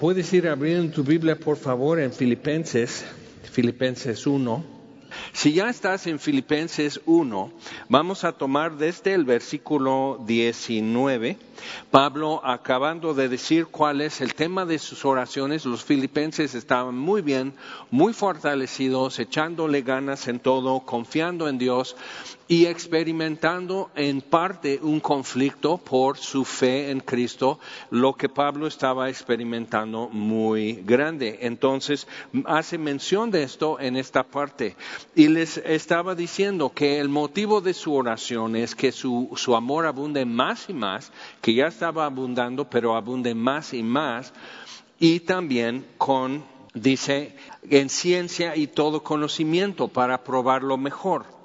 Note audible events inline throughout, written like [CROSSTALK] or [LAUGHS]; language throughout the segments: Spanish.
Puedes ir abriendo tu Biblia, por favor, en Filipenses, Filipenses 1. Si ya estás en Filipenses 1, vamos a tomar desde el versículo 19, Pablo acabando de decir cuál es el tema de sus oraciones, los filipenses estaban muy bien, muy fortalecidos, echándole ganas en todo, confiando en Dios y experimentando en parte un conflicto por su fe en Cristo, lo que Pablo estaba experimentando muy grande. Entonces, hace mención de esto en esta parte y les estaba diciendo que el motivo de su oración es que su, su amor abunde más y más, que ya estaba abundando, pero abunde más y más, y también con, dice, en ciencia y todo conocimiento para probar lo mejor.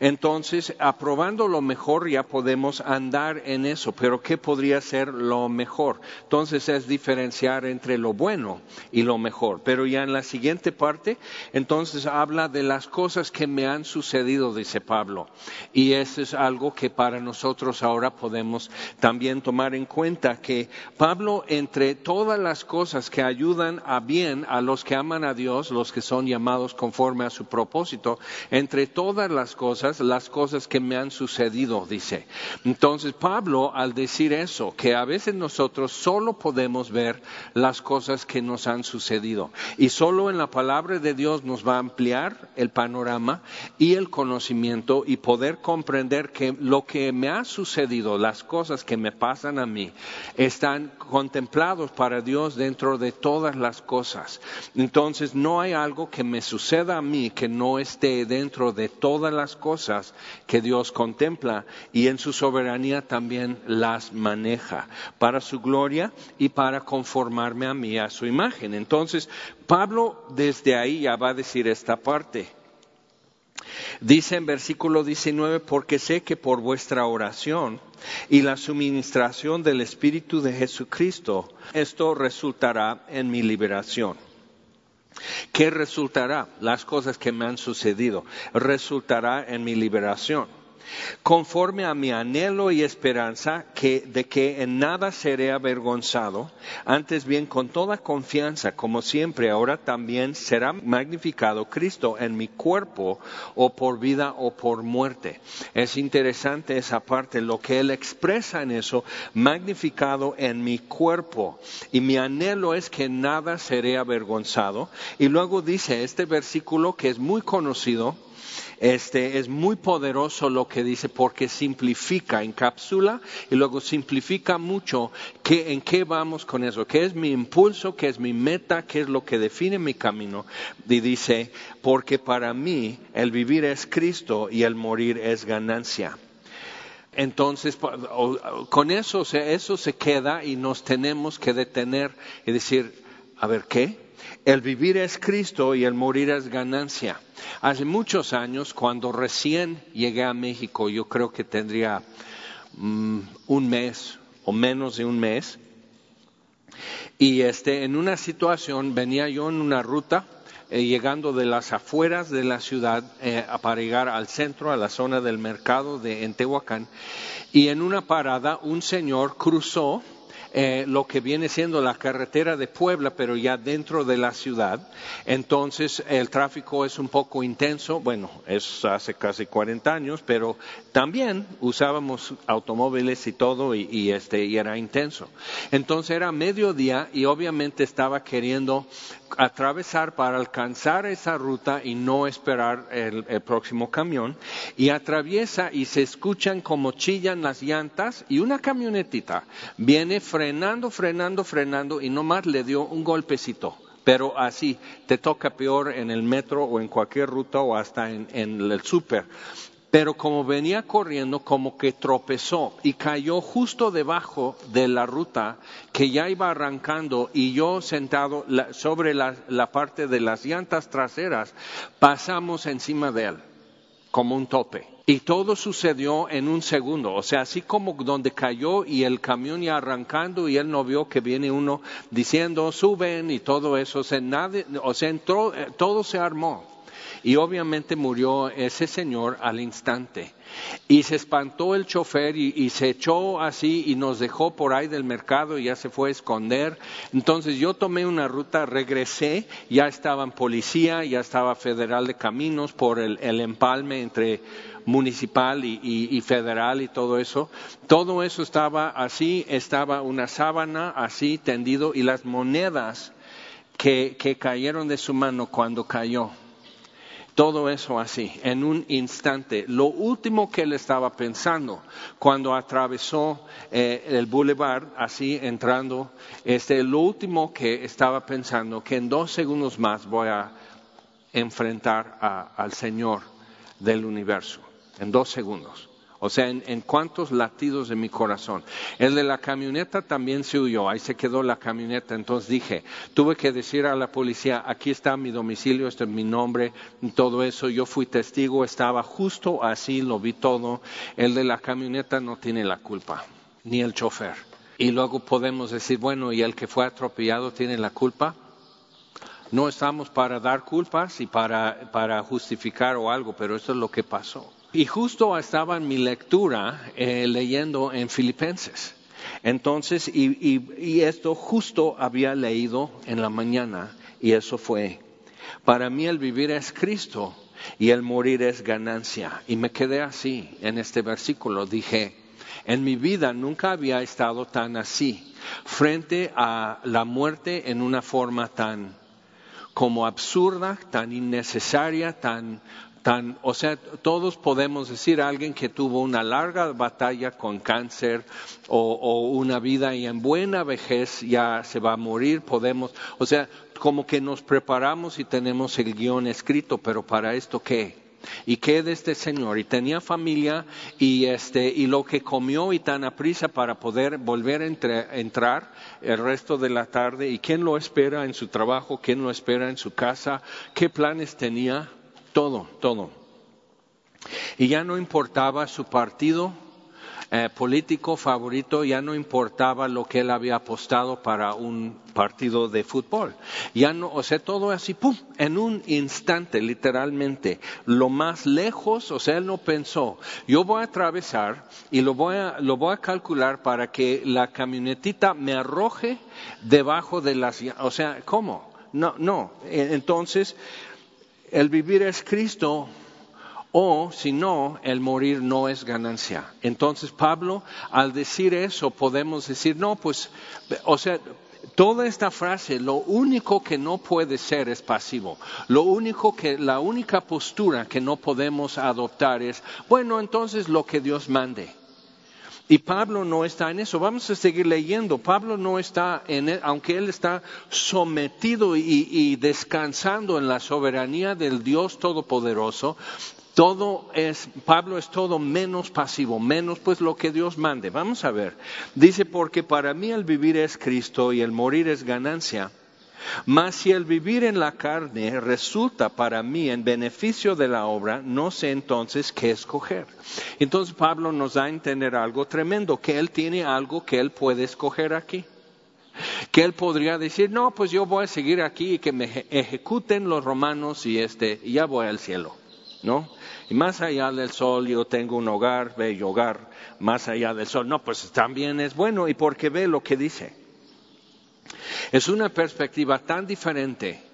Entonces, aprobando lo mejor ya podemos andar en eso, pero ¿qué podría ser lo mejor? Entonces es diferenciar entre lo bueno y lo mejor. Pero ya en la siguiente parte, entonces habla de las cosas que me han sucedido, dice Pablo. Y eso es algo que para nosotros ahora podemos también tomar en cuenta, que Pablo, entre todas las cosas que ayudan a bien a los que aman a Dios, los que son llamados conforme a su propósito, entre todas las cosas, las cosas que me han sucedido, dice. Entonces Pablo, al decir eso, que a veces nosotros solo podemos ver las cosas que nos han sucedido y solo en la palabra de Dios nos va a ampliar el panorama y el conocimiento y poder comprender que lo que me ha sucedido, las cosas que me pasan a mí, están contemplados para Dios dentro de todas las cosas. Entonces no hay algo que me suceda a mí que no esté dentro de todas las cosas que Dios contempla y en su soberanía también las maneja para su gloria y para conformarme a mí, a su imagen. Entonces, Pablo desde ahí ya va a decir esta parte. Dice en versículo 19, porque sé que por vuestra oración y la suministración del Espíritu de Jesucristo, esto resultará en mi liberación. ¿Qué resultará? Las cosas que me han sucedido. Resultará en mi liberación conforme a mi anhelo y esperanza que, de que en nada seré avergonzado, antes bien con toda confianza, como siempre, ahora también será magnificado Cristo en mi cuerpo, o por vida o por muerte. Es interesante esa parte, lo que él expresa en eso, magnificado en mi cuerpo, y mi anhelo es que en nada seré avergonzado. Y luego dice este versículo que es muy conocido, este es muy poderoso lo que dice porque simplifica, encapsula y luego simplifica mucho que, en qué vamos con eso, qué es mi impulso, qué es mi meta, qué es lo que define mi camino. Y dice, porque para mí el vivir es Cristo y el morir es ganancia. Entonces, con eso, eso se queda y nos tenemos que detener y decir, a ver, ¿qué? El vivir es Cristo y el morir es ganancia. Hace muchos años, cuando recién llegué a México, yo creo que tendría mm, un mes o menos de un mes, y este, en una situación venía yo en una ruta, eh, llegando de las afueras de la ciudad eh, para llegar al centro, a la zona del mercado de Tehuacán, y en una parada un señor cruzó eh, lo que viene siendo la carretera de Puebla, pero ya dentro de la ciudad. Entonces el tráfico es un poco intenso, bueno, es hace casi 40 años, pero también usábamos automóviles y todo y, este, y era intenso. Entonces era mediodía y obviamente estaba queriendo atravesar para alcanzar esa ruta y no esperar el, próximo camión y atraviesa y se escuchan como chillan las llantas y una camionetita viene frenando, frenando, frenando y nomás le dio un golpecito. Pero así, te toca peor en el metro o en cualquier ruta o hasta en, el súper pero como venía corriendo, como que tropezó y cayó justo debajo de la ruta que ya iba arrancando y yo sentado sobre la, parte de las llantas traseras, pasamos encima de él como un tope. Y todo sucedió en un segundo, o sea, así como donde cayó y el camión ya arrancando y él no vio que viene uno diciendo suben y todo eso, o sea, o sea entró, eh, todo se armó. y obviamente murió ese señor al instante. Y se espantó el chofer y, se echó así y nos dejó por ahí del mercado y ya se fue a esconder. Entonces yo tomé una ruta, regresé, ya estaba en policía, ya estaba federal de caminos por el, empalme entre municipal y, federal y todo eso. Todo eso estaba así, estaba una sábana así tendido y las monedas que cayeron de su mano cuando cayó todo eso así, en un instante. Lo último que él estaba pensando cuando atravesó eh, el boulevard, así entrando, este, lo último que estaba pensando, que en dos segundos más voy a enfrentar al Señor del universo, en dos segundos. O sea, en, cuántos latidos de mi corazón. El de la camioneta también se huyó, ahí se quedó la camioneta. Entonces dije, tuve que decir a la policía, aquí está mi domicilio, este es mi nombre, todo eso. Yo fui testigo, estaba justo así, lo vi todo. El de la camioneta no tiene la culpa, ni el chofer. Y luego podemos decir, bueno, ¿y el que fue atropellado tiene la culpa? No estamos para dar culpas y para, para justificar o algo, pero eso es lo que pasó. Y justo estaba en mi lectura eh, leyendo en Filipenses. Entonces, y, esto justo había leído en la mañana, y eso fue, para mí el vivir es Cristo y el morir es ganancia. Y me quedé así en este versículo, dije, en mi vida nunca había estado tan así, frente a la muerte en una forma tan como absurda, tan innecesaria, tan O sea, todos podemos decir a alguien que tuvo una larga batalla con cáncer o, o, una vida y en buena vejez ya se va a morir, podemos, o sea, como que nos preparamos y tenemos el guion escrito, pero para esto qué? ¿Y qué de este señor? Y tenía familia y este y lo que comió y tan aprisa para poder volver a entrar el resto de la tarde y quién lo espera en su trabajo, quién lo espera en su casa, qué planes tenía todo, todo. Y ya no importaba su partido eh, político favorito, ya no importaba lo que él había apostado para un partido de fútbol. Ya no, o sea, todo así, pum, en un instante, literalmente, lo más lejos, o sea, él no pensó, yo voy a atravesar y lo voy a, lo voy a calcular para que la camionetita me arroje debajo de las, o sea, ¿cómo? No, no. Entonces, el vivir es Cristo o si no, el morir no es ganancia. Entonces Pablo, al decir eso, podemos decir, no, pues, o sea, toda esta frase, lo único que no puede ser es pasivo. Lo único que, la única postura que no podemos adoptar es, bueno, entonces lo que Dios mande. Y Pablo no está en eso. Vamos a seguir leyendo. Pablo no está en él, aunque él está sometido y, descansando en la soberanía del Dios Todopoderoso. Todo es, Pablo es todo menos pasivo, menos pues lo que Dios mande. Vamos a ver. Dice, porque para mí el vivir es Cristo y el morir es ganancia. Mas si el vivir en la carne resulta para mí en beneficio de la obra, no sé entonces qué escoger. Entonces Pablo nos da a entender algo tremendo, que él tiene algo que él puede escoger aquí. Que él podría decir, no, pues yo voy a seguir aquí y que me ejecuten los romanos y este, ya voy al cielo, ¿no? Y más allá del sol yo tengo un hogar, bello hogar, más allá del sol, no, pues también es bueno y porque ve lo que dice. Es una perspectiva tan diferente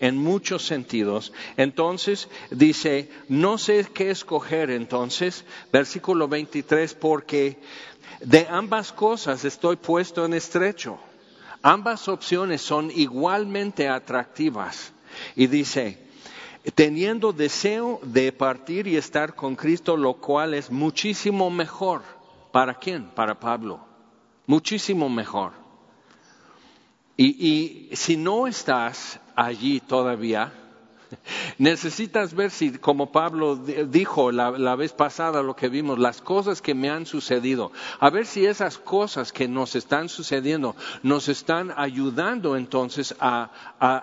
en muchos sentidos. Entonces dice, no sé qué escoger entonces, versículo 23, porque de ambas cosas estoy puesto en estrecho. Ambas opciones son igualmente atractivas. Y dice, teniendo deseo de partir y estar con Cristo, lo cual es muchísimo mejor. ¿Para quién? Para Pablo. Muchísimo mejor. Y, si no estás allí todavía, [LAUGHS] necesitas ver si, como Pablo dijo la, vez pasada, lo que vimos, las cosas que me han sucedido, a ver si esas cosas que nos están sucediendo nos están ayudando entonces a,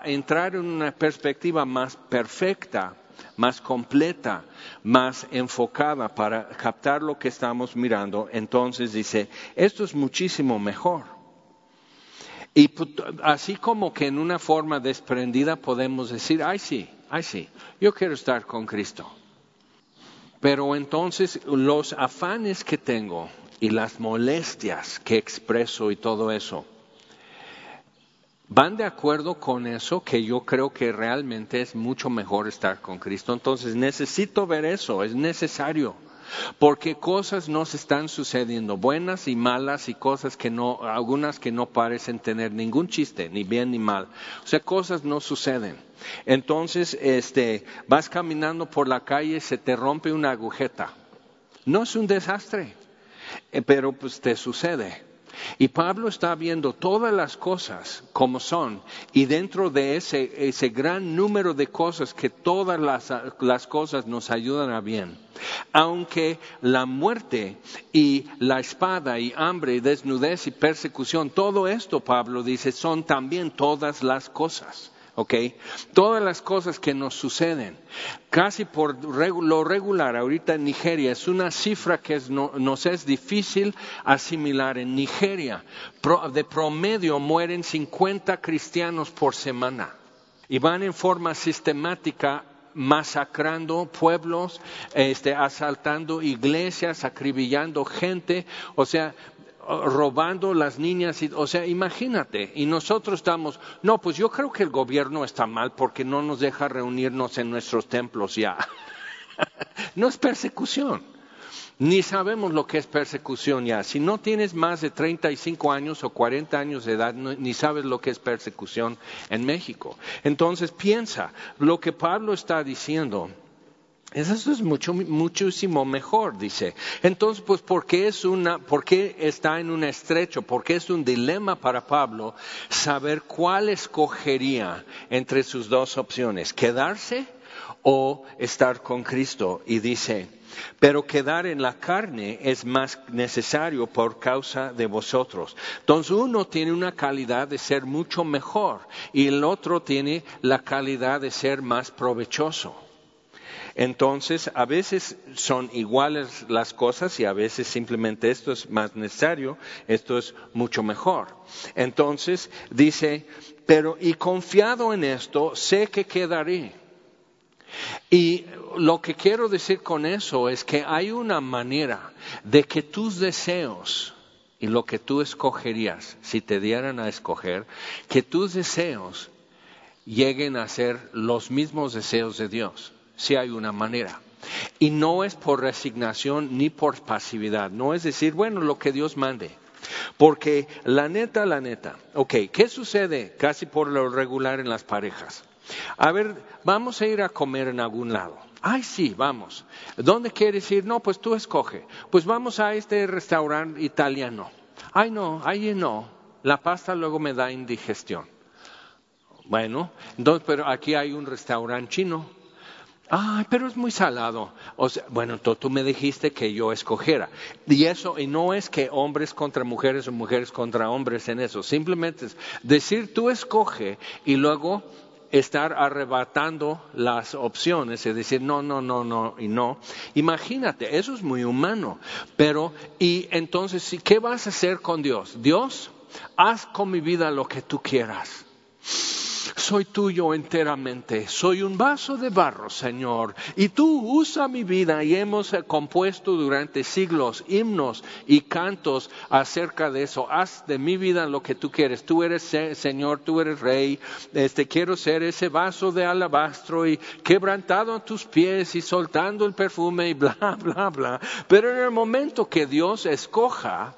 entrar en una perspectiva más perfecta, más completa, más enfocada para captar lo que estamos mirando. Entonces dice, esto es muchísimo mejor. Y así como que en una forma desprendida podemos decir, ay sí, ay sí, yo quiero estar con Cristo. Pero entonces los afanes que tengo y las molestias que expreso y todo eso, van de acuerdo con eso que yo creo que realmente es mucho mejor estar con Cristo. Entonces necesito ver eso, es necesario. Porque cosas nos están sucediendo, buenas y malas y cosas que no, algunas que no parecen tener ningún chiste, ni bien ni mal. O sea, cosas no suceden. Entonces, este, vas caminando por la calle, se te rompe una agujeta. No es un desastre, eh, pero pues te sucede. Y Pablo está viendo todas las cosas como son y dentro de ese, ese gran número de cosas que todas las, las, cosas nos ayudan a bien. Aunque la muerte y la espada y hambre y desnudez y persecución, todo esto Pablo dice son también todas las cosas. ¿Ok? Todas las cosas que nos suceden, casi por lo regular, ahorita en Nigeria, es una cifra que nos es difícil asimilar. En Nigeria, de promedio mueren 50 cristianos por semana y van en forma sistemática masacrando pueblos, este, asaltando iglesias, acribillando gente, o sea, robando las niñas, o sea, imagínate, y nosotros estamos, no, pues yo creo que el gobierno está mal porque no nos deja reunirnos en nuestros templos ya. [LAUGHS] no es persecución, ni sabemos lo que es persecución ya. Si no tienes más de 35 años o 40 años de edad, ni sabes lo que es persecución en México. Entonces piensa, lo que Pablo está diciendo eso es mucho, muchísimo mejor, dice. Entonces, pues, ¿por qué, es una, ¿por qué está en un estrecho? ¿Por qué es un dilema para Pablo saber cuál escogería entre sus dos opciones? ¿Quedarse o estar con Cristo? Y dice, pero quedar en la carne es más necesario por causa de vosotros. Entonces uno tiene una calidad de ser mucho mejor y el otro tiene la calidad de ser más provechoso. Entonces, a veces son iguales las cosas y a veces simplemente esto es más necesario, esto es mucho mejor. Entonces, dice, pero y confiado en esto, sé que quedaré. Y lo que quiero decir con eso es que hay una manera de que tus deseos y lo que tú escogerías, si te dieran a escoger, que tus deseos lleguen a ser los mismos deseos de Dios si hay una manera. Y no es por resignación ni por pasividad, no es decir, bueno, lo que Dios mande. Porque la neta, la neta, ok, ¿qué sucede casi por lo regular en las parejas? A ver, vamos a ir a comer en algún lado. Ay, sí, vamos. ¿Dónde quieres ir? No, pues tú escoge. Pues vamos a este restaurante italiano. Ay, no, ahí no. La pasta luego me da indigestión. Bueno, entonces, pero aquí hay un restaurante chino. Ay, pero es muy salado. O sea, bueno, tú, me dijiste que yo escogiera. Y eso, y no es que hombres contra mujeres o mujeres contra hombres en eso. Simplemente es decir, tú escoge y luego estar arrebatando las opciones y decir no, no, no, no y no. Imagínate, eso es muy humano. Pero, y entonces, ¿qué vas a hacer con Dios? Dios, haz con mi vida lo que tú quieras soy tuyo enteramente, soy un vaso de barro, Señor, y tú usa mi vida y hemos compuesto durante siglos himnos y cantos acerca de eso. Haz de mi vida lo que tú quieres. Tú eres Señor, tú eres Rey. Este quiero ser ese vaso de alabastro y quebrantado a tus pies y soltando el perfume y bla [LAUGHS] bla bla. Pero en el momento que Dios escoja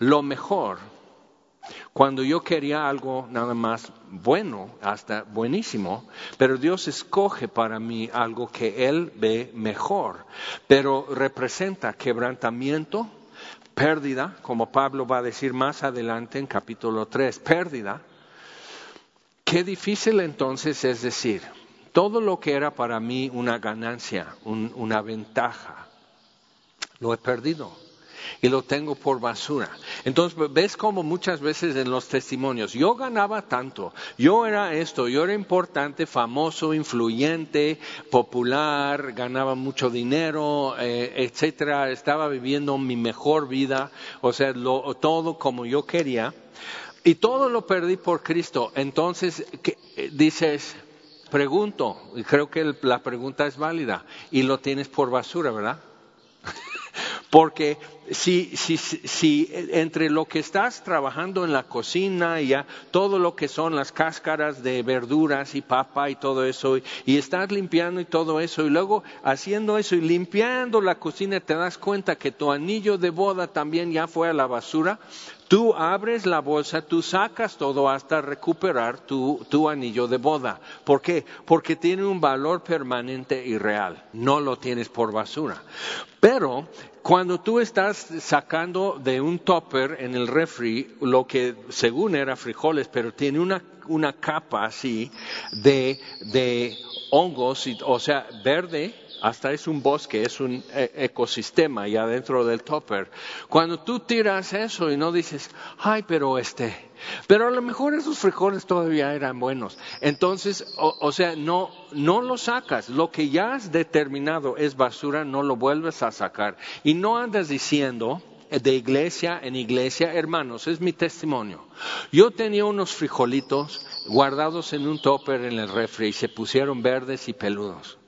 lo mejor, cuando yo quería algo nada más bueno, hasta buenísimo, pero Dios escoge para mí algo que Él ve mejor, pero representa quebrantamiento, pérdida, como Pablo va a decir más adelante en capítulo 3, pérdida. Qué difícil entonces es decir, todo lo que era para mí una ganancia, una ventaja, lo he perdido y lo tengo por basura. Entonces, ves como muchas veces en los testimonios, yo ganaba tanto, yo era esto, yo era importante, famoso, influyente, popular, ganaba mucho dinero, eh, etcétera, estaba viviendo mi mejor vida, o sea, todo como yo quería, y todo lo perdí por Cristo. Entonces, dices, pregunto, y creo que la pregunta es válida, y lo tienes por basura, ¿verdad? [LAUGHS] Porque si, si, si, entre lo que estás trabajando en la cocina y ya todo lo que son las cáscaras de verduras y papa y todo eso, y, estás limpiando y todo eso, y luego haciendo eso y limpiando la cocina te das cuenta que tu anillo de boda también ya fue a la basura, Tú abres la bolsa, tú sacas todo hasta recuperar tu, tu, anillo de boda. ¿Por qué? Porque tiene un valor permanente y real. No lo tienes por basura. Pero cuando tú estás sacando de un topper en el refri lo que según era frijoles, pero tiene una, una capa así de, de hongos, o sea, verde, hasta es un bosque, es un e, ecosistema ya dentro del topper. Cuando tú tiras eso y no dices, ay, pero este, pero a lo mejor esos frijoles todavía eran buenos. Entonces, o, sea, no, no lo sacas. Lo que ya has determinado es basura, no lo vuelves a sacar. Y no andas diciendo, de iglesia en iglesia, hermanos, es mi testimonio. Yo tenía unos frijolitos guardados en un topper en el refri y se pusieron verdes y peludos.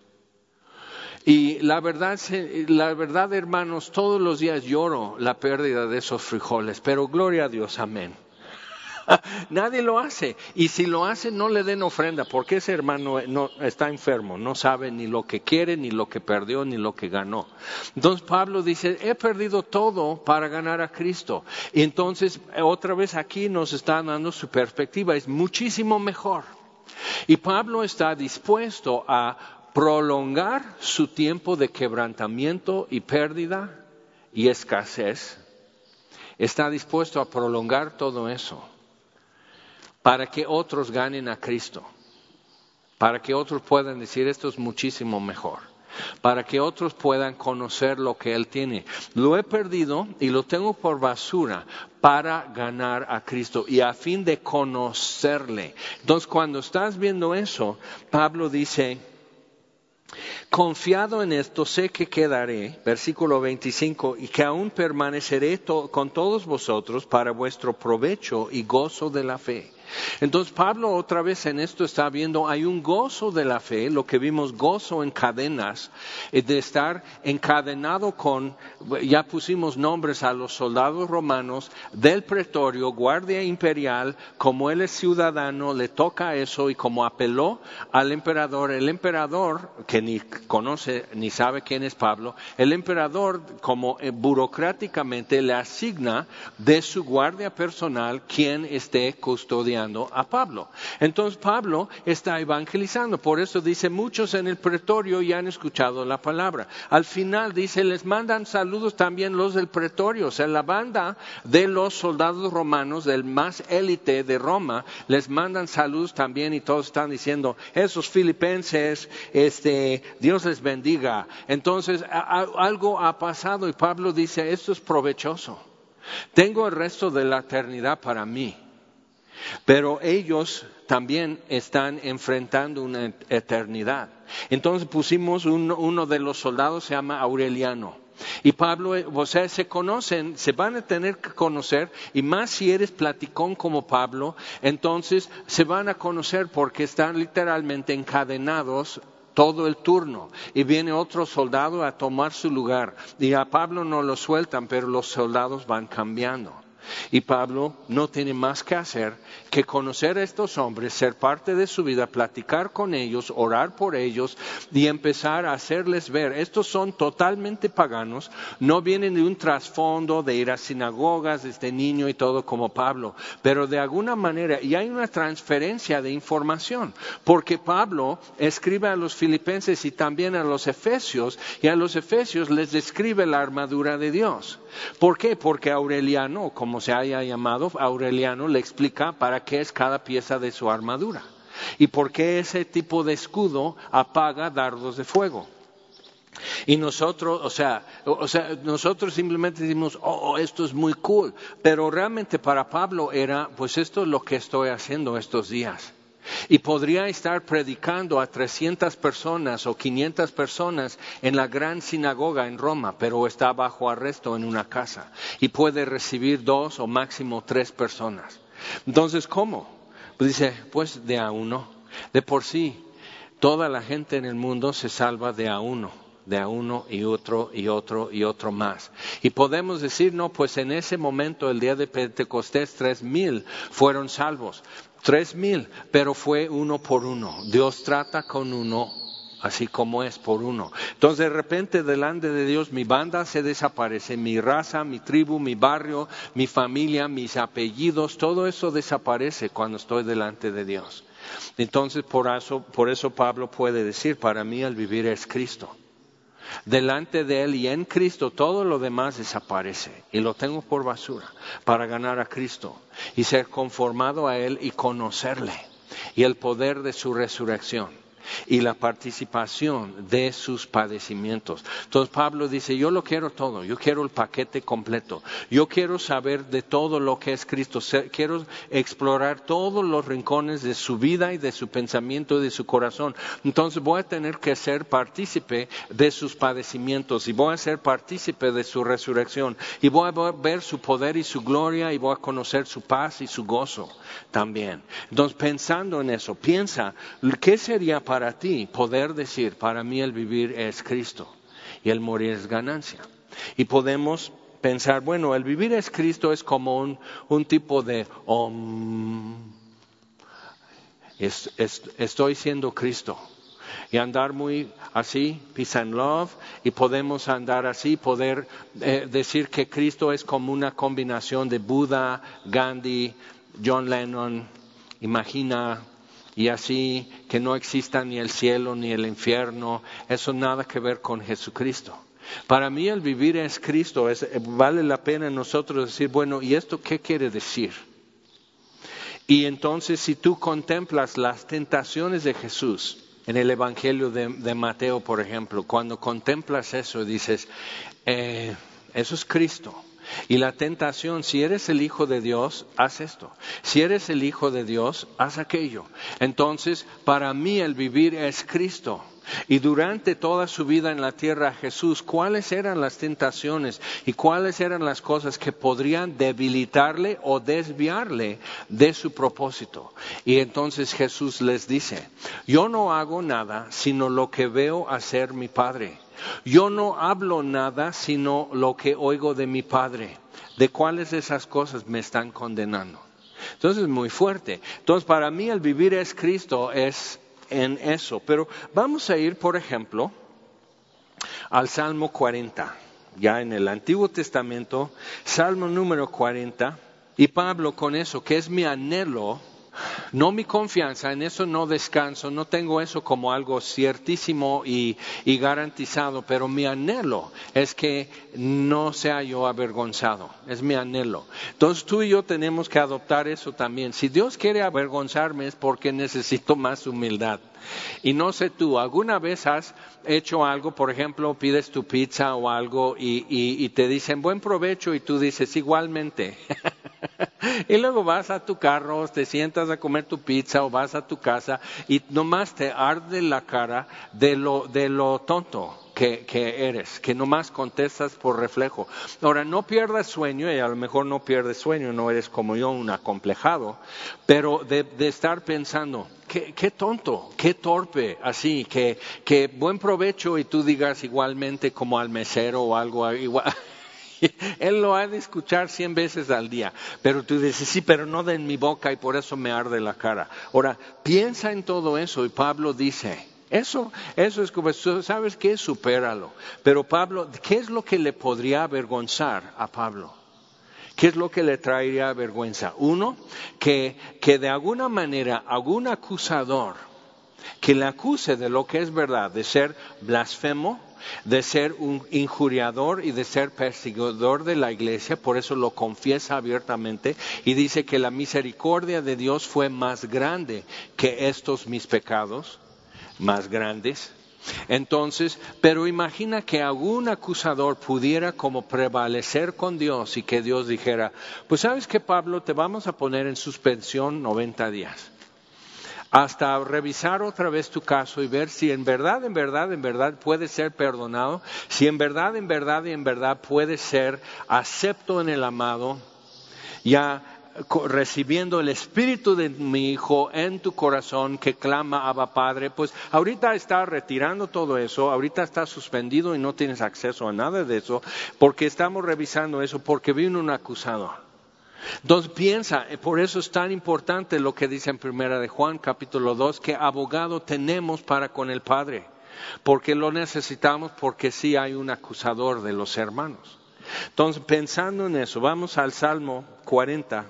Y la verdad, la verdad, hermanos, todos los días lloro la pérdida de esos frijoles, pero gloria a Dios, amén. [LAUGHS] Nadie lo hace. Y si lo hace, no le den ofrenda, porque ese hermano no, está enfermo, no sabe ni lo que quiere, ni lo que perdió, ni lo que ganó. Entonces Pablo dice, he perdido todo para ganar a Cristo. Y entonces, otra vez aquí nos está dando su perspectiva, es muchísimo mejor. Y Pablo está dispuesto a prolongar su tiempo de quebrantamiento y pérdida y escasez, está dispuesto a prolongar todo eso para que otros ganen a Cristo, para que otros puedan decir esto es muchísimo mejor, para que otros puedan conocer lo que Él tiene. Lo he perdido y lo tengo por basura para ganar a Cristo y a fin de conocerle. Entonces, cuando estás viendo eso, Pablo dice, Confiado en esto, sé que quedaré, versículo 25, y que aún permaneceré con todos vosotros para vuestro provecho y gozo de la fe entonces Pablo otra vez en esto está viendo, hay un gozo de la fe, lo que vimos gozo en cadenas, eh, de estar encadenado con, ya pusimos nombres a los soldados romanos del pretorio, guardia imperial, como él es ciudadano, le toca eso y como apeló al emperador, el emperador, que ni conoce ni sabe quién es Pablo, el emperador como eh, burocráticamente le asigna de su guardia personal quien esté custodiando a Pablo. Entonces Pablo está evangelizando, por eso dice, muchos en el pretorio ya han escuchado la palabra. Al final dice, les mandan saludos también los del pretorio, o sea, la banda de los soldados romanos, del más élite de Roma, les mandan saludos también y todos están diciendo, esos filipenses, este, Dios les bendiga. Entonces, algo ha pasado y Pablo dice, esto es provechoso. Tengo el resto de la eternidad para mí. Pero ellos también están enfrentando una eternidad. Entonces pusimos uno, de los soldados, se llama Aureliano. Y Pablo, o sea, se conocen, se van a tener que conocer, y más si eres platicón como Pablo, entonces se van a conocer porque están literalmente encadenados todo el turno y viene otro soldado a tomar su lugar y a Pablo no lo sueltan, pero los soldados van cambiando. Y Pablo no tiene más que hacer que conocer a estos hombres, ser parte de su vida, platicar con ellos, orar por ellos y empezar a hacerles ver, estos son totalmente paganos, no vienen de un trasfondo de ir a sinagogas desde niño y todo como Pablo, pero de alguna manera, y hay una transferencia de información, porque Pablo escribe a los filipenses y también a los efesios, y a los efesios les describe la armadura de Dios. ¿Por qué? Porque Aureliano, como se haya llamado, Aureliano le explica para qué es cada pieza de su armadura y por qué ese tipo de escudo apaga dardos de fuego. Y nosotros, o sea, o sea, nosotros simplemente decimos, oh, oh, esto es muy cool, pero realmente para Pablo era, pues esto es lo que estoy haciendo estos días. Y podría estar predicando a 300 personas o 500 personas en la gran sinagoga en Roma, pero está bajo arresto en una casa y puede recibir dos o máximo tres personas. Entonces, ¿cómo? Pues dice, pues de a uno. De por sí, toda la gente en el mundo se salva de a uno, de a uno y otro y otro y otro más. Y podemos decir, no, pues en ese momento, el día de Pentecostés, tres mil fueron salvos. Tres mil, pero fue uno por uno. Dios trata con uno así como es por uno. Entonces de repente delante de Dios mi banda se desaparece, mi raza, mi tribu, mi barrio, mi familia, mis apellidos, todo eso desaparece cuando estoy delante de Dios. Entonces por eso, por eso Pablo puede decir, para mí el vivir es Cristo. Delante de Él y en Cristo todo lo demás desaparece y lo tengo por basura para ganar a Cristo y ser conformado a Él y conocerle y el poder de su resurrección y la participación de sus padecimientos. Entonces Pablo dice, yo lo quiero todo, yo quiero el paquete completo, yo quiero saber de todo lo que es Cristo, quiero explorar todos los rincones de su vida y de su pensamiento y de su corazón. Entonces voy a tener que ser partícipe de sus padecimientos y voy a ser partícipe de su resurrección y voy a ver su poder y su gloria y voy a conocer su paz y su gozo también. Entonces pensando en eso, piensa, ¿qué sería para para ti poder decir, para mí el vivir es Cristo y el morir es ganancia. Y podemos pensar, bueno, el vivir es Cristo es como un, tipo de, estoy siendo Cristo. Y andar muy así, peace and love, y podemos andar así, poder eh, decir que Cristo es como una combinación de Buda, Gandhi, John Lennon, imagina y así que no exista ni el cielo ni el infierno, eso nada que ver con Jesucristo. Para mí el vivir es Cristo, es, vale la pena nosotros decir, bueno, ¿y esto qué quiere decir? Y entonces si tú contemplas las tentaciones de Jesús en el Evangelio de, Mateo, por ejemplo, cuando contemplas eso dices, eh, eso es Cristo. Y la tentación, si eres el Hijo de Dios, haz esto. Si eres el Hijo de Dios, haz aquello. Entonces, para mí el vivir es Cristo. Y durante toda su vida en la tierra, Jesús, ¿cuáles eran las tentaciones y cuáles eran las cosas que podrían debilitarle o desviarle de su propósito? Y entonces Jesús les dice, yo no hago nada sino lo que veo hacer mi Padre. Yo no hablo nada sino lo que oigo de mi Padre. ¿De cuáles de esas cosas me están condenando? Entonces es muy fuerte. Entonces para mí el vivir es Cristo es en eso. Pero vamos a ir, por ejemplo, al Salmo 40, ya en el Antiguo Testamento, Salmo número 40, y Pablo con eso, que es mi anhelo, no mi confianza, en eso no descanso, no tengo eso como algo ciertísimo y, garantizado, pero mi anhelo es que no sea yo avergonzado, es mi anhelo. Entonces tú y yo tenemos que adoptar eso también. Si Dios quiere avergonzarme es porque necesito más humildad. Y no sé tú, ¿alguna vez has hecho algo, por ejemplo, pides tu pizza o algo y, te dicen buen provecho y tú dices igualmente? [LAUGHS] [LAUGHS] y luego vas a tu carro, te sientas a comer tu pizza o vas a tu casa y nomás te arde la cara de lo, de lo tonto que, eres, que nomás contestas por reflejo. Ahora, no pierdas sueño, y a lo mejor no pierdes sueño, no eres como yo, un acomplejado, pero de, estar pensando, qué, qué, tonto, qué torpe, así, que, que buen provecho y tú digas igualmente como al mesero o algo igual. [LAUGHS] [LAUGHS] Él lo ha de escuchar cien veces al día, pero tú dices, sí, pero no de en mi boca y por eso me arde la cara. Ahora, piensa en todo eso y Pablo dice, eso, eso es como, ¿sabes qué? Supéralo. Pero Pablo, ¿qué es lo que le podría avergonzar a Pablo? ¿Qué es lo que le traería vergüenza? Uno, que, que de alguna manera algún acusador que le acuse de lo que es verdad, de ser blasfemo, de ser un injuriador y de ser perseguidor de la iglesia, por eso lo confiesa abiertamente y dice que la misericordia de Dios fue más grande que estos mis pecados, más grandes. Entonces, pero imagina que algún acusador pudiera como prevalecer con Dios y que Dios dijera, pues sabes que Pablo, te vamos a poner en suspensión 90 días hasta revisar otra vez tu caso y ver si en verdad, en verdad, en verdad puede ser perdonado, si en verdad, en verdad y en verdad puede ser acepto en el amado, ya recibiendo el espíritu de mi hijo en tu corazón que clama Abba Padre, pues ahorita está retirando todo eso, ahorita está suspendido y no tienes acceso a nada de eso, porque estamos revisando eso, porque vino un acusador. Entonces piensa, eh, por eso es tan importante lo que dice en Primera de Juan capítulo 2, que abogado tenemos para con el Padre, porque lo necesitamos porque sí hay un acusador de los hermanos. Entonces, pensando en eso, vamos al Salmo 40.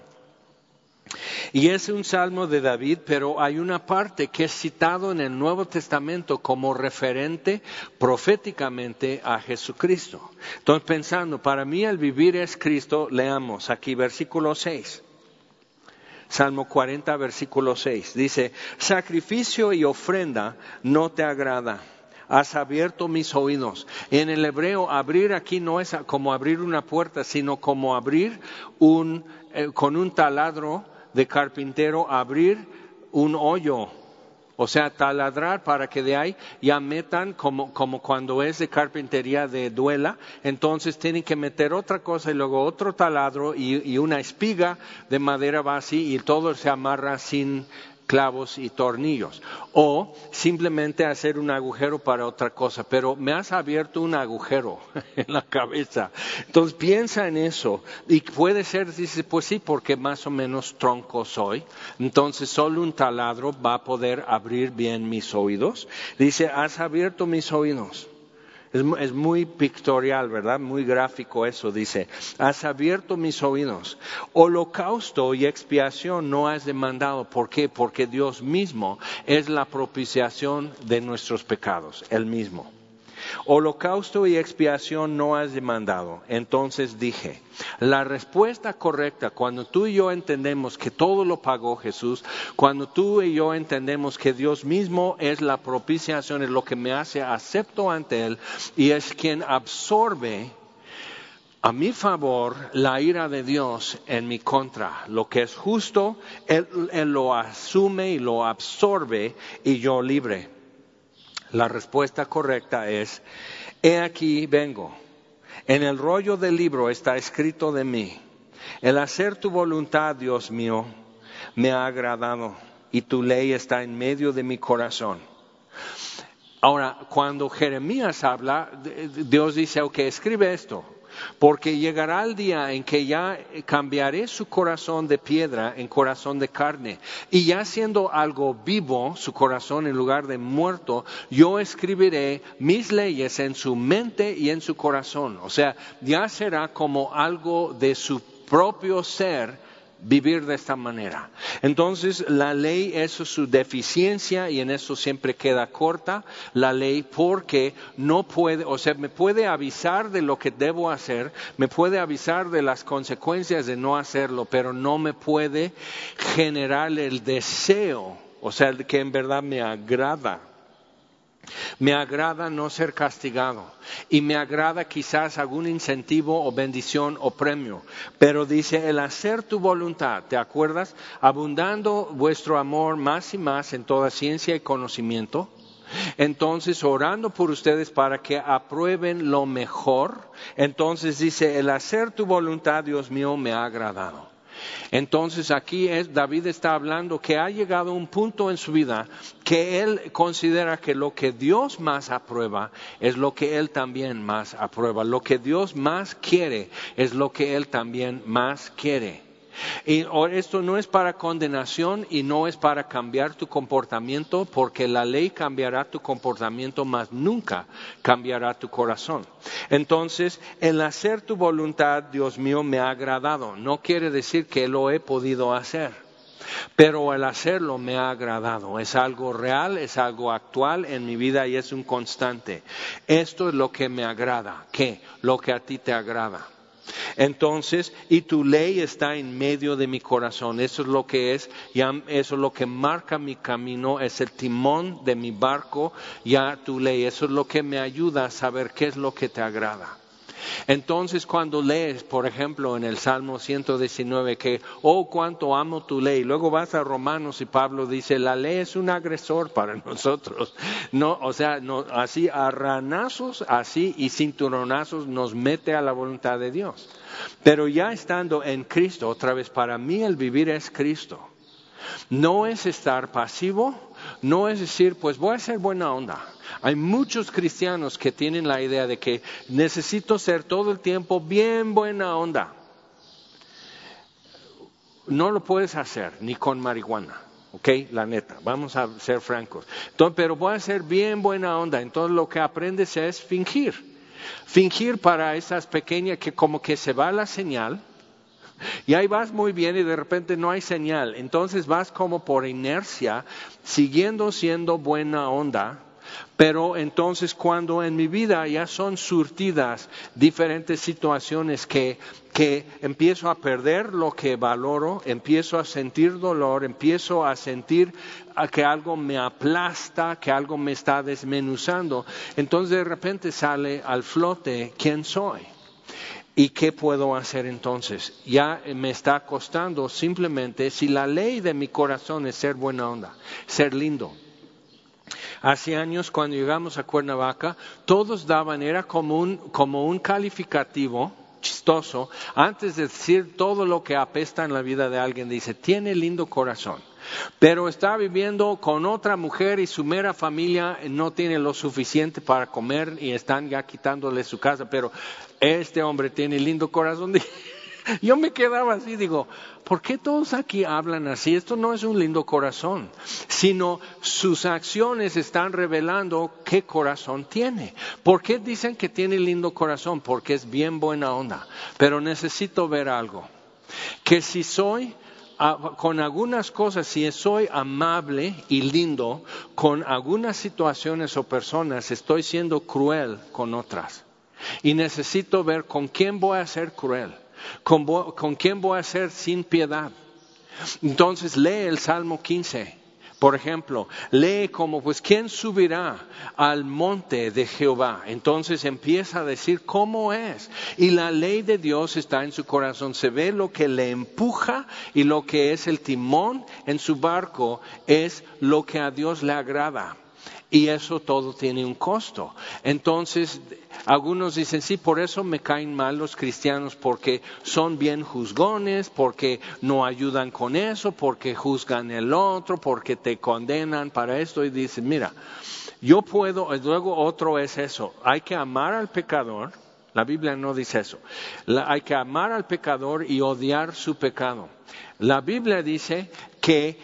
Y es un salmo de David, pero hay una parte que es citado en el Nuevo Testamento como referente proféticamente a Jesucristo. Entonces, pensando, para mí el vivir es Cristo, leamos aquí versículo 6. Salmo 40, versículo 6. Dice, sacrificio y ofrenda no te agrada has abierto mis oídos. En el hebreo, abrir aquí no es como abrir una puerta, sino como abrir eh, con un taladro de carpintero abrir un hoyo, o sea, taladrar para que de ahí ya metan como, como cuando es de carpintería de duela, entonces tienen que meter otra cosa y luego otro taladro y, y una espiga de madera base y todo se amarra sin clavos y tornillos. O simplemente hacer un agujero para otra cosa. Pero me has abierto un agujero [LAUGHS] en la cabeza. Entonces piensa en eso. Y puede ser, dice, pues sí, porque más o menos tronco soy. Entonces solo un taladro va a poder abrir bien mis oídos. Dice, has abierto mis oídos. Es, muy pictorial, ¿verdad? Muy gráfico eso, dice, has abierto mis oídos. Holocausto y expiación no has demandado. ¿Por qué? Porque Dios mismo es la propiciación de nuestros pecados, Él mismo. Holocausto y expiación no has demandado. Entonces dije, la respuesta correcta cuando tú y yo entendemos que todo lo pagó Jesús, cuando tú y yo entendemos que Dios mismo es la propiciación, es lo que me hace acepto ante Él y es quien absorbe a mi favor la ira de Dios en mi contra. Lo que es justo, él, lo asume y lo absorbe y yo libre. La respuesta correcta es, he aquí vengo. En el rollo del libro está escrito de mí, el hacer tu voluntad, Dios mío, me ha agradado y tu ley está en medio de mi corazón. Ahora, cuando Jeremías habla, Dios dice, ok, escribe esto, porque llegará el día en que ya cambiaré su corazón de piedra en corazón de carne, y ya siendo algo vivo, su corazón en lugar de muerto, yo escribiré mis leyes en su mente y en su corazón. O sea, ya será como algo de su propio ser vivir de esta manera. Entonces, la ley, eso es su deficiencia y en eso siempre queda corta la ley porque no puede, o sea, me puede avisar de lo que debo hacer, me puede avisar de las consecuencias de no hacerlo, pero no me puede generar el deseo, o sea, que en verdad me agrada me agrada no ser castigado y me agrada quizás algún incentivo o bendición o premio. Pero dice, el hacer tu voluntad, ¿te acuerdas? Abundando vuestro amor más y más en toda ciencia y conocimiento. Entonces, orando por ustedes para que aprueben lo mejor. Entonces dice, el hacer tu voluntad, Dios mío, me ha agradado. Entonces aquí es, David está hablando que ha llegado un punto en su vida que él considera que lo que Dios más aprueba es lo que él también más aprueba. Lo que Dios más quiere es lo que él también más quiere. Y esto no es para condenación y no es para cambiar tu comportamiento, porque la ley cambiará tu comportamiento, mas nunca cambiará tu corazón. Entonces, el hacer tu voluntad, Dios mío, me ha agradado. No quiere decir que lo he podido hacer. Pero el hacerlo me ha agradado. Es algo real, es algo actual en mi vida y es un constante. Esto es lo que me agrada. ¿Qué? Lo que a ti te agrada. Entonces, y tu ley está en medio de mi corazón. Eso es lo que es, ya, eso es lo que marca mi camino, es el timón de mi barco, ya tu ley. Eso es lo que me ayuda a saber qué es lo que te agrada. Entonces cuando lees, por ejemplo, en el Salmo 119 que, oh, cuánto amo tu ley, luego vas a Romanos y Pablo dice, la ley es un agresor para [LAUGHS] nosotros. No, o sea, así a ranazos, así y cinturonazos nos mete a la voluntad de Dios. Pero ya estando en Cristo, otra vez, para mí el vivir es Cristo. No es estar pasivo, no es decir, pues voy a ser buena onda. Hay muchos cristianos que tienen la idea de que necesito ser todo el tiempo bien buena onda. No lo puedes hacer ni con marihuana. ¿ok? La neta, vamos a ser francos. pero voy a ser bien buena onda. Entonces lo que aprendes es fingir. Fingir para esas pequeñas que como que se va la señal y ahí vas muy bien y de repente no hay señal. Entonces vas como por inercia, siguiendo siendo buena onda, pero entonces cuando en mi vida ya son surtidas diferentes situaciones que, que empiezo a perder lo que valoro, empiezo a sentir dolor, empiezo a sentir que algo me aplasta, que algo me está desmenuzando, entonces de repente sale al flote quién soy. ¿Y qué puedo hacer entonces? Ya me está costando simplemente, si la ley de mi corazón es ser buena onda, ser lindo, Hace años, cuando llegamos a Cuernavaca, todos daban, era como un, como un calificativo chistoso, antes de decir todo lo que apesta en la vida de alguien, dice, tiene lindo corazón. Pero está viviendo con otra mujer y su mera familia no tiene lo suficiente para comer y están ya quitándole su casa. Pero este hombre tiene lindo corazón. [LAUGHS] Yo me quedaba así, digo, ¿por qué todos aquí hablan así? Esto no es un lindo corazón, sino sus acciones están revelando qué corazón tiene. ¿Por qué dicen que tiene lindo corazón? Porque es bien buena onda. Pero necesito ver algo. Que si soy con algunas cosas, si soy amable y lindo, con algunas situaciones o personas estoy siendo cruel con otras. Y necesito ver con quién voy a ser cruel ¿Con, quién voy a ser sin piedad? Entonces lee el Salmo 15. Por ejemplo, lee como, pues, ¿quién subirá al monte de Jehová? Entonces empieza a decir cómo es. Y la ley de Dios está en su corazón. Se ve lo que le empuja y lo que es el timón en su barco es lo que a Dios le agrada. Y eso todo tiene un costo. Entonces, algunos dicen, sí, por eso me caen mal los cristianos, porque son bien juzgones, porque no ayudan con eso, porque juzgan el otro, porque te condenan para esto. Y dicen, mira, yo puedo, luego otro es eso, hay que amar al pecador. La Biblia no dice eso. hay que amar al pecador y odiar su pecado. La Biblia dice que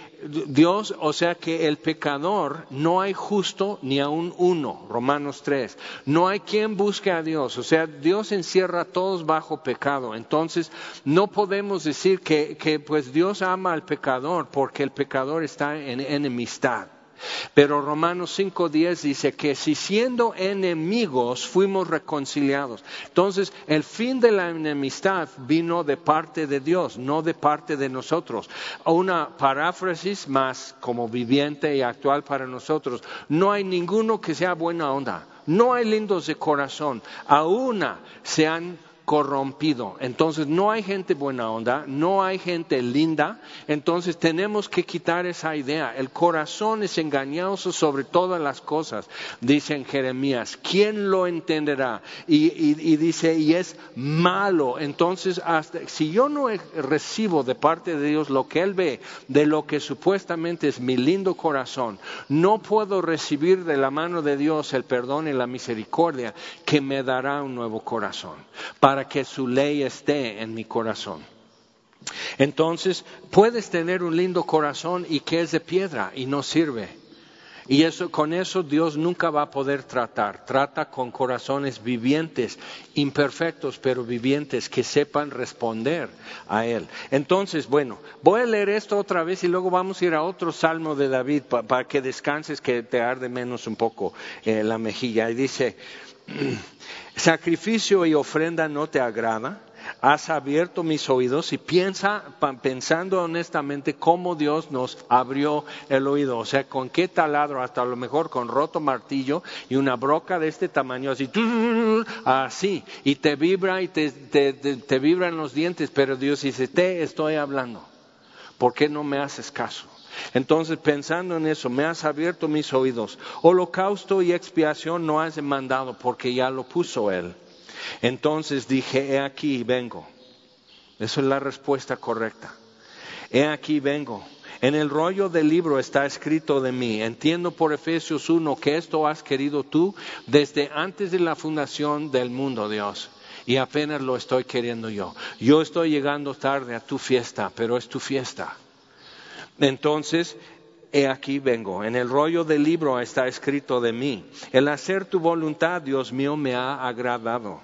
Dios, o sea que el pecador no hay justo ni aun uno, Romanos 3. No hay quien busque a Dios, o sea, Dios encierra a todos bajo pecado. Entonces, no podemos decir que, que pues Dios ama al pecador porque el pecador está en enemistad. Pero Romanos 5.10 dice que si siendo enemigos fuimos reconciliados. Entonces, el fin de la enemistad vino de parte de Dios, no de parte de nosotros. Una paráfrasis más como viviente y actual para nosotros. No hay ninguno que sea buena onda. No hay lindos de corazón. A una se han corrompido. Entonces no hay gente buena onda, no hay gente linda. Entonces tenemos que quitar esa idea. El corazón es engañoso sobre todas las cosas, dice en Jeremías. ¿Quién lo entenderá? Y, dice, y es malo. Entonces, hasta, si yo no recibo de parte de Dios lo que Él ve de lo que supuestamente es mi lindo corazón, no puedo recibir de la mano de Dios el perdón y la misericordia que me dará un nuevo corazón que su ley esté en mi corazón. Entonces, puedes tener un lindo corazón y que es de piedra y no sirve. Y eso, con eso Dios nunca va a poder tratar. Trata con corazones vivientes, imperfectos, pero vivientes, que sepan responder a Él. Entonces, bueno, voy a leer esto otra vez y luego vamos a ir a otro salmo de David para que descanses, que te arde menos un poco eh, la mejilla. Y dice, [CLEARS THROAT] Sacrificio y ofrenda no te agrada. has abierto mis oídos y piensa, pensando honestamente cómo Dios nos abrió el oído, o sea, con qué taladro, hasta a lo mejor con roto martillo y una broca de este tamaño, así, así, y te vibra y te, te, vibran los dientes, pero Dios dice, te estoy hablando, ¿por qué no me haces caso? Entonces, pensando en eso, me has abierto mis oídos. Holocausto y expiación no has demandado porque ya lo puso Él. Entonces dije, he aquí vengo. Esa es la respuesta correcta. He aquí vengo. En el rollo del libro está escrito de mí. Entiendo por Efesios 1 que esto has querido tú desde antes de la fundación del mundo, Dios. Y apenas lo estoy queriendo yo. Yo estoy llegando tarde a tu fiesta, pero es tu fiesta. Entonces, he aquí vengo. En el rollo del libro está escrito de mí. El hacer tu voluntad, Dios mío, me ha agradado.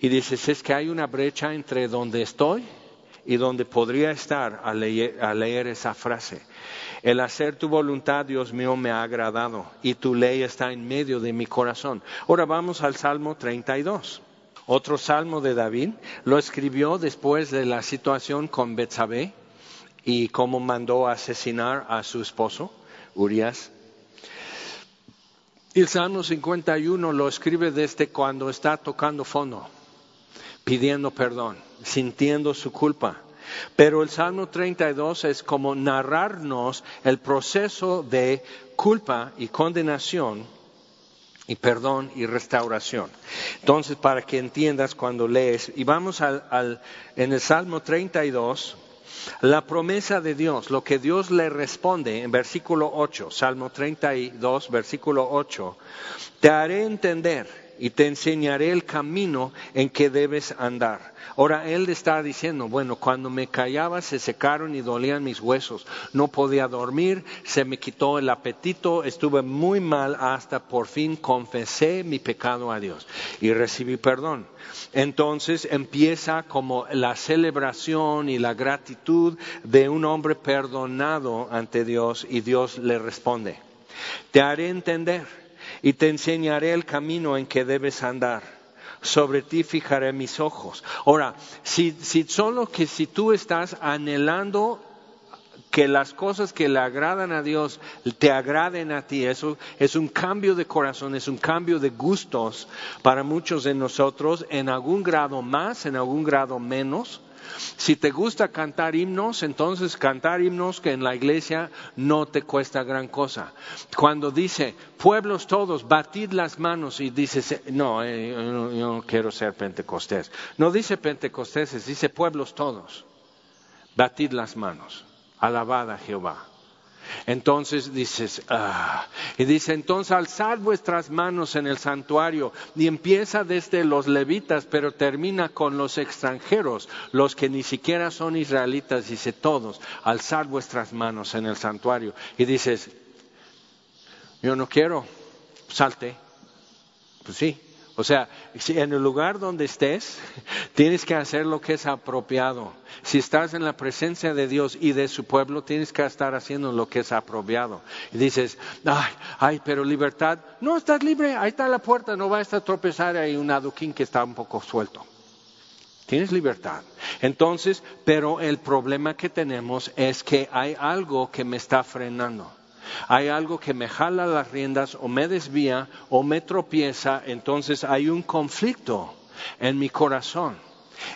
Y dices, es que hay una brecha entre donde estoy y donde podría estar al leer, esa frase. El hacer tu voluntad, Dios mío, me ha agradado y tu ley está en medio de mi corazón. Ahora vamos al Salmo 32. Otro salmo de David lo escribió después de la situación con Betsabé y cómo mandó asesinar a su esposo, Urias. El Salmo 51 lo escribe desde cuando está tocando fondo, pidiendo perdón, sintiendo su culpa. Pero el Salmo 32 es como narrarnos el proceso de culpa y condenación y perdón y restauración. Entonces, para que entiendas cuando lees, y vamos al, en el Salmo 32, la promesa de Dios, lo que Dios le responde en versículo 8, Salmo 32, versículo 8, te haré entender y te enseñaré el camino en que debes andar. Ahora él está diciendo, bueno, cuando me callaba se secaron y dolían mis huesos, no podía dormir, se me quitó el apetito, estuve muy mal hasta por fin confesé mi pecado a Dios y recibí perdón. Entonces empieza como la celebración y la gratitud de un hombre perdonado ante Dios y Dios le responde, te haré entender y te enseñaré el camino en que debes andar. Sobre ti fijaré mis ojos. Ahora, si, si solo que si tú estás anhelando que las cosas que le agradan a Dios te agraden a ti. Eso es un cambio de corazón, es un cambio de gustos para muchos de nosotros, en algún grado más, en algún grado menos. Si te gusta cantar himnos, entonces cantar himnos que en la iglesia no te cuesta gran cosa. Cuando dice, pueblos todos, batid las manos y dices, no, eh, yo, no quiero ser pentecostés. No dice pentecostés, dice pueblos todos, batid las manos, alabad a Jehová. Entonces dices, ah. y dice, entonces alzad vuestras manos en el santuario y empieza desde los levitas, pero termina con los extranjeros, los que ni siquiera son israelitas, dice todos, alzad vuestras manos en el santuario. Y dices, yo no quiero, salte. Pues sí, o sea, si en el lugar donde estés, [LAUGHS] tienes que hacer lo que es apropiado. Si estás en la presencia de Dios y de su pueblo, tienes que estar haciendo lo que es apropiado. Y dices, ay, ay, pero libertad. No, estás libre, ahí está la puerta, no va a tropezar ahí un aduquín que está un poco suelto. Tienes libertad. Entonces, pero el problema que tenemos es que hay algo que me está frenando hay algo que me jala las riendas o me desvía o me tropieza, entonces hay un conflicto en mi corazón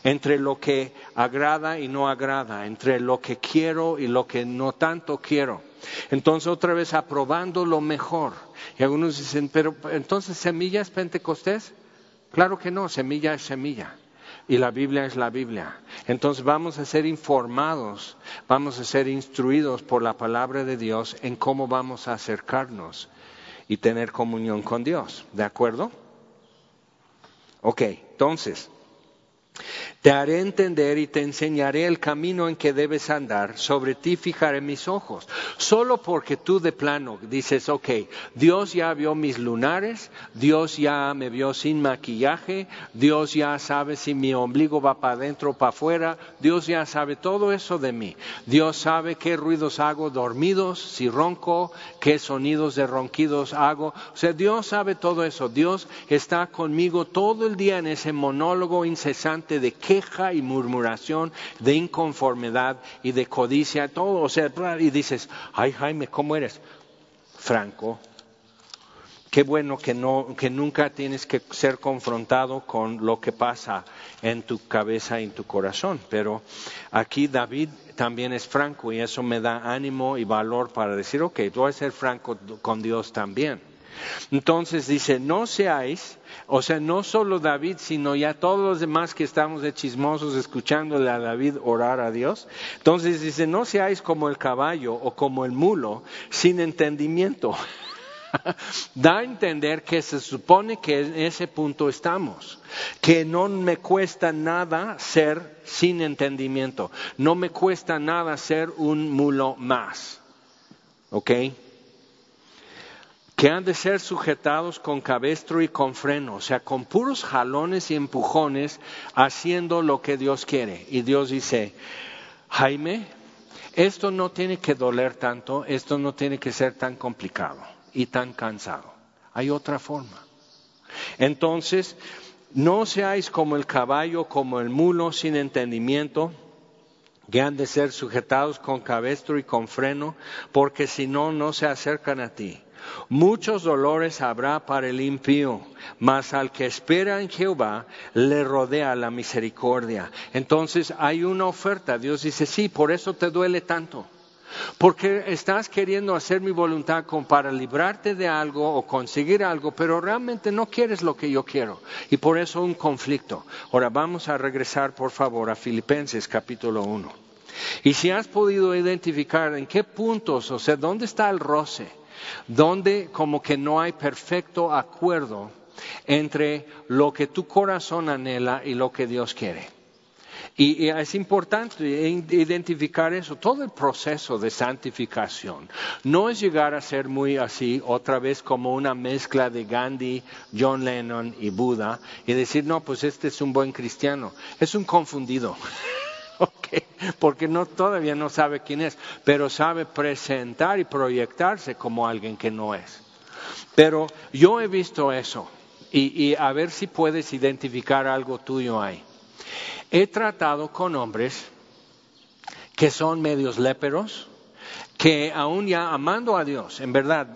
entre lo que agrada y no agrada, entre lo que quiero y lo que no tanto quiero. Entonces otra vez aprobando lo mejor. Y algunos dicen, pero entonces semilla es Pentecostés. Claro que no, semilla es semilla y la Biblia es la Biblia. Entonces vamos a ser informados, vamos a ser instruidos por la palabra de Dios en cómo vamos a acercarnos y tener comunión con Dios. ¿De acuerdo? Ok, entonces, te haré entender y te enseñaré el camino en que debes andar. Sobre ti fijaré mis ojos. Solo porque tú de plano dices, ok, Dios ya vio mis lunares, Dios ya me vio sin maquillaje, Dios ya sabe si mi ombligo va para adentro o para afuera, Dios ya sabe todo eso de mí. Dios sabe qué ruidos hago dormidos, si ronco, qué sonidos de ronquidos hago. O sea, Dios sabe todo eso. Dios está conmigo todo el día en ese monólogo incesante de queja y murmuración, de inconformidad y de codicia, todo, o sea, y dices, ay Jaime, ¿cómo eres? Franco, Qué bueno que, no, que nunca tienes que ser confrontado con lo que pasa en tu cabeza y en tu corazón. Pero aquí David también es franco y eso me da ánimo y valor para decir, ok, voy a ser franco con Dios también. Entonces dice, no seáis, o sea, no solo David, sino ya todos los demás que estamos de chismosos escuchándole a David orar a Dios. Entonces dice, no seáis como el caballo o como el mulo, sin entendimiento. [LAUGHS] da a entender que se supone que en ese punto estamos, que no me cuesta nada ser sin entendimiento, no me cuesta nada ser un mulo más, ¿ok? Que han de ser sujetados con cabestro y con freno, o sea, con puros jalones y empujones, haciendo lo que Dios quiere. Y Dios dice, Jaime, esto no tiene que doler tanto, esto no tiene que ser tan complicado y tan cansado. Hay otra forma. Entonces, no seáis como el caballo, como el mulo sin entendimiento, que han de ser sujetados con cabestro y con freno, porque si no, no se acercan a ti. Muchos dolores habrá para el impío, mas al que espera en Jehová le rodea la misericordia. Entonces hay una oferta. Dios dice, sí, por eso te duele tanto. Porque estás queriendo hacer mi voluntad para librarte de algo o conseguir algo, pero realmente no quieres lo que yo quiero. Y por eso un conflicto. Ahora vamos a regresar, por favor, a Filipenses capítulo 1. Y si has podido identificar en qué puntos, o sea, dónde está el roce, dónde como que no hay perfecto acuerdo entre lo que tu corazón anhela y lo que Dios quiere. Y, es importante identificar eso, todo el proceso de santificación. No es llegar a ser muy así, otra vez como una mezcla de Gandhi, John Lennon y Buda, y decir, no, pues este es un buen cristiano. Es un confundido. [LAUGHS] porque no, todavía no sabe quién es, pero sabe presentar y proyectarse como alguien que no es. Pero yo he visto eso y, y a ver si puedes identificar algo tuyo ahí. He tratado con hombres que son medios léperos, que aún ya amando a Dios, en verdad,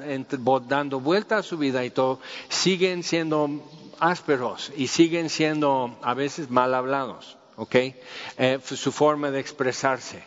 dando vuelta a su vida y todo, siguen siendo ásperos y siguen siendo a veces mal hablados, ¿ok? Eh, su forma de expresarse.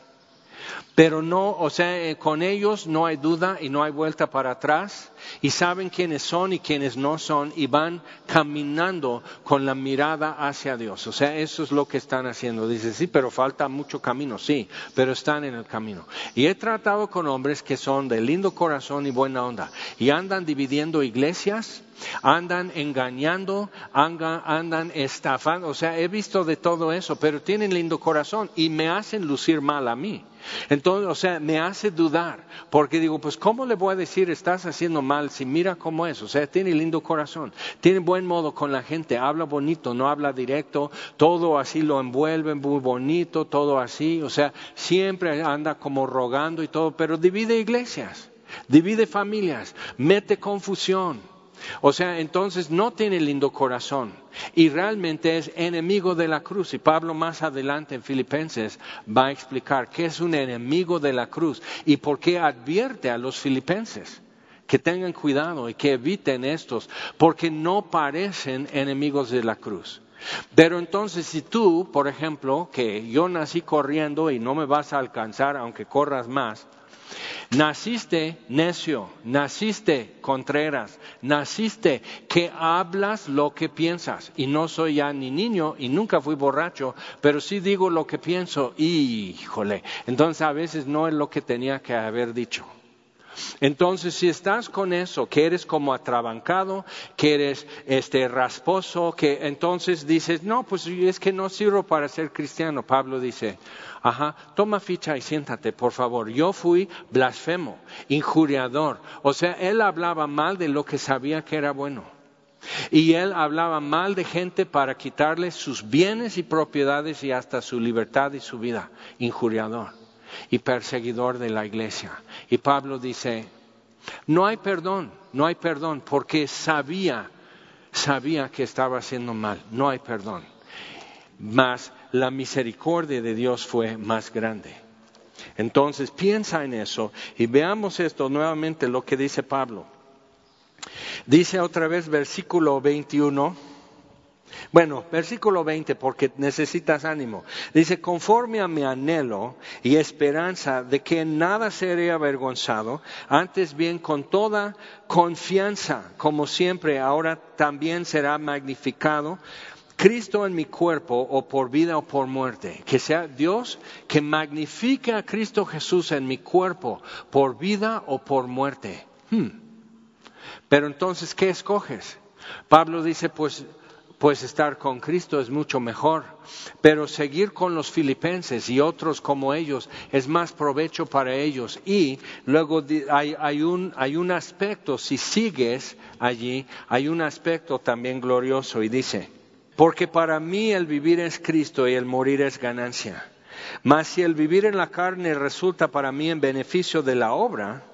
Pero no, o sea, eh, con ellos no hay duda y no hay vuelta para atrás y saben quiénes son y quiénes no son y van caminando con la mirada hacia Dios. O sea, eso es lo que están haciendo. Dice, sí, pero falta mucho camino, sí, pero están en el camino. Y he tratado con hombres que son de lindo corazón y buena onda y andan dividiendo iglesias, andan engañando, andan, estafando. O sea, he visto de todo eso, pero tienen lindo corazón y me hacen lucir mal a mí. Entonces, o sea, me hace dudar, porque digo, pues, ¿cómo le voy a decir estás haciendo mal si mira cómo es? O sea, tiene lindo corazón, tiene buen modo con la gente, habla bonito, no habla directo, todo así lo envuelve muy bonito, todo así, o sea, siempre anda como rogando y todo, pero divide iglesias, divide familias, mete confusión. O sea, entonces no tiene lindo corazón y realmente es enemigo de la cruz. Y Pablo más adelante en Filipenses va a explicar qué es un enemigo de la cruz y por qué advierte a los filipenses que tengan cuidado y que eviten estos, porque no parecen enemigos de la cruz. Pero entonces si tú, por ejemplo, que yo nací corriendo y no me vas a alcanzar aunque corras más, Naciste necio, naciste contreras, naciste que hablas lo que piensas. Y no soy ya ni niño y nunca fui borracho, pero sí digo lo que pienso. Híjole, entonces a veces no es lo que tenía que haber dicho. Entonces, si estás con eso, que eres como atrabancado, que eres este rasposo, que entonces dices, no, pues es que no sirvo para ser cristiano. Pablo dice, ajá, toma ficha y siéntate, por favor. Yo fui blasfemo, injuriador. O sea, él hablaba mal de lo que sabía que era bueno. Y él hablaba mal de gente para quitarle sus bienes y propiedades y hasta su libertad y su vida. Injuriador y perseguidor de la iglesia. Y Pablo dice, no hay perdón, no hay perdón, porque sabía, sabía que estaba haciendo mal, no hay perdón. mas la misericordia de Dios fue más grande. Entonces piensa en eso y veamos esto nuevamente lo que dice Pablo. Dice otra vez versículo 21. Bueno, versículo 20, porque necesitas ánimo. Dice, conforme a mi anhelo y esperanza de que nada seré avergonzado, antes bien con toda confianza, como siempre, ahora también será magnificado Cristo en mi cuerpo o por vida o por muerte. Que sea Dios que magnifique a Cristo Jesús en mi cuerpo por vida o por muerte. Hmm. Pero entonces, ¿qué escoges? Pablo dice, pues, pues estar con Cristo es mucho mejor, pero seguir con los filipenses y otros como ellos es más provecho para ellos. Y luego hay, hay, un, hay un aspecto, si sigues allí, hay un aspecto también glorioso y dice, porque para mí el vivir es Cristo y el morir es ganancia. Mas si el vivir en la carne resulta para mí en beneficio de la obra,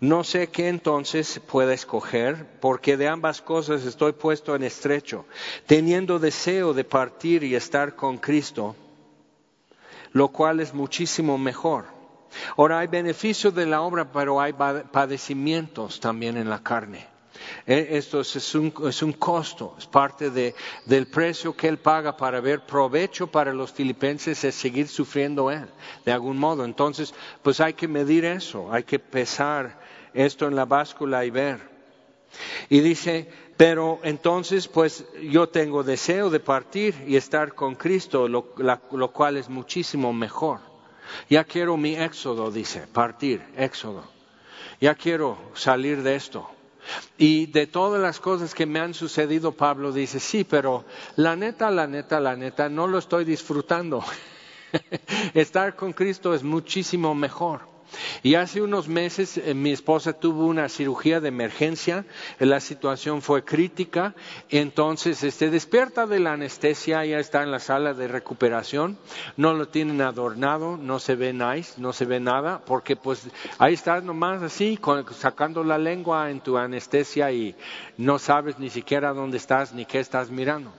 no sé qué entonces pueda escoger, porque de ambas cosas estoy puesto en estrecho, teniendo deseo de partir y estar con Cristo, lo cual es muchísimo mejor. Ahora hay beneficio de la obra, pero hay padecimientos también en la carne. E, esto es un, es un costo, es parte de, del precio que él paga para ver provecho para los filipenses es seguir sufriendo él, de algún modo. Entonces, pues hay que medir eso, hay que pesar esto en la báscula y ver. Y dice, pero entonces, pues yo tengo deseo de partir y estar con Cristo, lo, cual es muchísimo mejor. Ya quiero mi éxodo, dice, partir, éxodo. Ya quiero salir de esto. Y de todas las cosas que me han sucedido, Pablo dice, sí, pero la neta, la neta, la neta, no lo estoy disfrutando. [LAUGHS] Estar con Cristo es muchísimo mejor. Y hace unos meses eh, mi esposa tuvo una cirugía de emergencia, la situación fue crítica, entonces este, despierta de la anestesia, ya está en la sala de recuperación, no lo tienen adornado, no se ve nice, no se ve nada, porque pues ahí estás nomás así, sacando la lengua en tu anestesia y no sabes ni siquiera dónde estás ni qué estás mirando.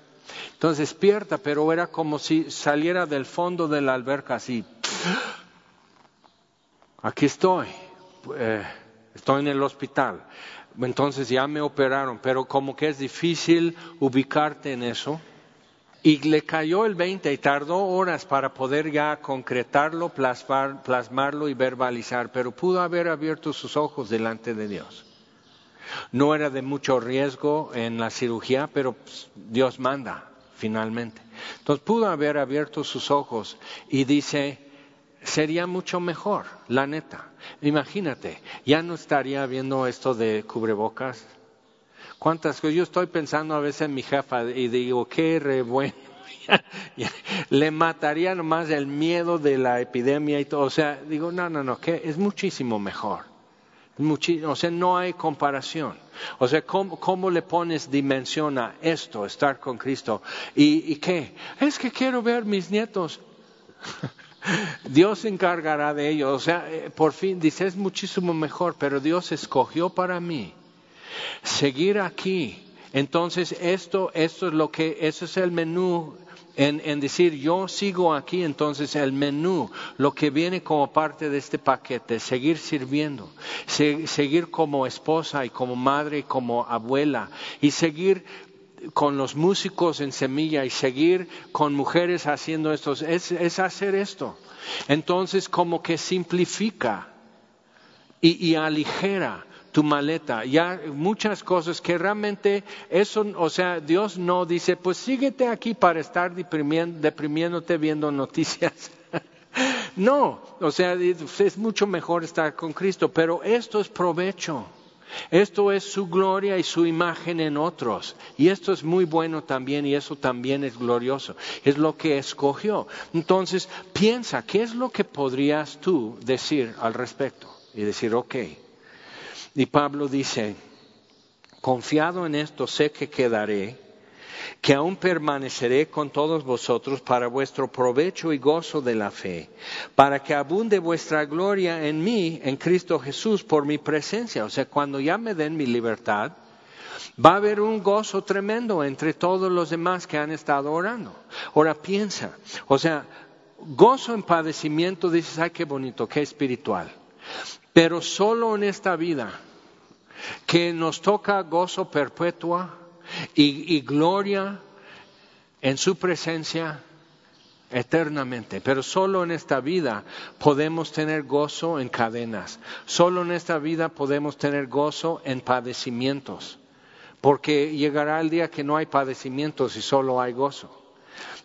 Entonces despierta, pero era como si saliera del fondo de la alberca así aquí estoy, eh, estoy en el hospital. Entonces ya me operaron, pero como que es difícil ubicarte en eso. Y le cayó el 20 y tardó horas para poder ya concretarlo, plasmar, plasmarlo y verbalizar, pero pudo haber abierto sus ojos delante de Dios. No era de mucho riesgo en la cirugía, pero pues, Dios manda finalmente. Entonces pudo haber abierto sus ojos y dice, sería mucho mejor, la neta. Imagínate, ya no estaría viendo esto de cubrebocas. ¿Cuántas cosas? Yo estoy pensando a veces en mi jefa y digo, qué re bueno. [LAUGHS] Le mataría nomás el miedo de la epidemia y todo. O sea, digo, no, no, no, que es muchísimo mejor. o sea, no hay comparación. O sea, ¿cómo, ¿cómo, le pones dimensión a esto, estar con Cristo? ¿Y, ¿Y qué? Es que quiero ver mis nietos. [LAUGHS] Dios se encargará de ello. O sea, eh, por fin dice, es muchísimo mejor, pero Dios escogió para mí seguir aquí. Entonces, esto, esto es lo que, eso es el menú en, en, decir yo sigo aquí, entonces el menú, lo que viene como parte de este paquete, seguir sirviendo, seguir como esposa y como madre y como abuela y seguir con los músicos en semilla y seguir con mujeres haciendo esto, es, hacer esto. Entonces como que simplifica y, aligera tu maleta. Ya muchas cosas que realmente eso, o sea, Dios no dice, pues síguete aquí para estar deprimiéndote viendo noticias. [LAUGHS] no, o sea, es mucho mejor estar con Cristo, pero esto es provecho. Esto es su gloria y su imagen en otros. Y esto es muy bueno también y eso también es glorioso. Es lo que escogió. Entonces, piensa, ¿qué es lo que podrías tú decir al respecto? Y decir, ok. Y Pablo dice, confiado en esto sé que quedaré que aún permaneceré con todos vosotros para vuestro provecho y gozo de la fe, para que abunde vuestra gloria en mí, en Cristo Jesús, por mi presencia. O sea, cuando ya me den mi libertad, Va a haber un gozo tremendo entre todos los demás que han estado orando. Ahora piensa, o sea, gozo en padecimiento, dices, ay, qué bonito, qué espiritual. Pero solo en esta vida, que nos toca gozo perpetua y, gloria en su presencia eternamente. Pero solo en esta vida podemos tener gozo en cadenas. Solo en esta vida podemos tener gozo en padecimientos. Porque llegará el día que no hay padecimientos y solo hay gozo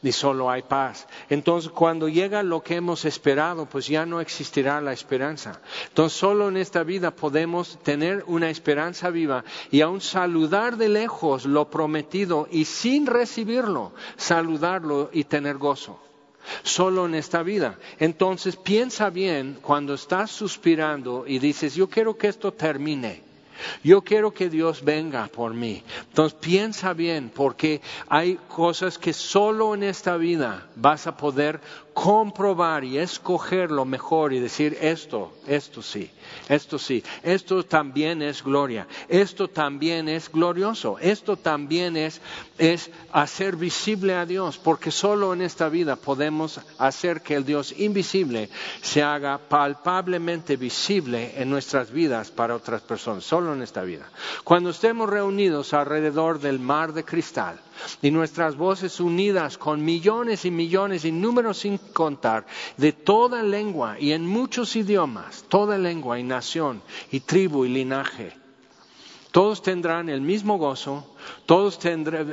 y solo hay paz. Entonces, cuando llega lo que hemos esperado, pues ya no existirá la esperanza. Entonces, solo en esta vida podemos tener una esperanza viva y aún saludar de lejos lo prometido y sin recibirlo, saludarlo y tener gozo. Solo en esta vida. Entonces, piensa bien cuando estás suspirando y dices, yo quiero que esto termine. Yo quiero que Dios venga por mí. Entonces piensa bien, porque hay cosas que solo en esta vida vas a poder comprobar y escoger lo mejor y decir esto, esto sí, esto sí, esto también es gloria, esto también es glorioso, esto también es, es hacer visible a Dios, porque solo en esta vida podemos hacer que el Dios invisible se haga palpablemente visible en nuestras vidas para otras personas, solo en esta vida. Cuando estemos reunidos alrededor del mar de cristal, y nuestras voces unidas con millones y millones y números sin contar de toda lengua y en muchos idiomas, toda lengua y nación y tribu y linaje. Todos tendrán el mismo gozo, todos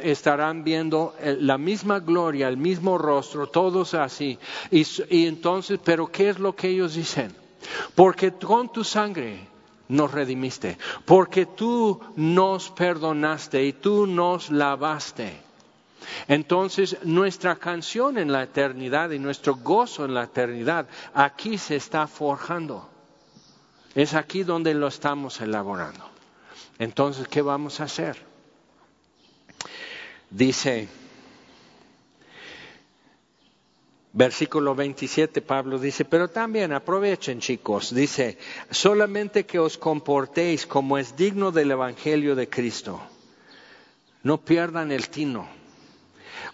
estarán viendo eh, la misma gloria, el mismo rostro, todos así. Y, y entonces, pero ¿qué es lo que ellos dicen? Porque con tu sangre nos redimiste, porque tú nos perdonaste y tú nos lavaste. Entonces nuestra canción en la eternidad y nuestro gozo en la eternidad aquí se está forjando. Es aquí donde lo estamos elaborando. Entonces, ¿qué vamos a hacer? Dice, Versículo 27, Pablo dice, pero también aprovechen chicos, dice, solamente que os comportéis como es digno del Evangelio de Cristo. No pierdan el tino,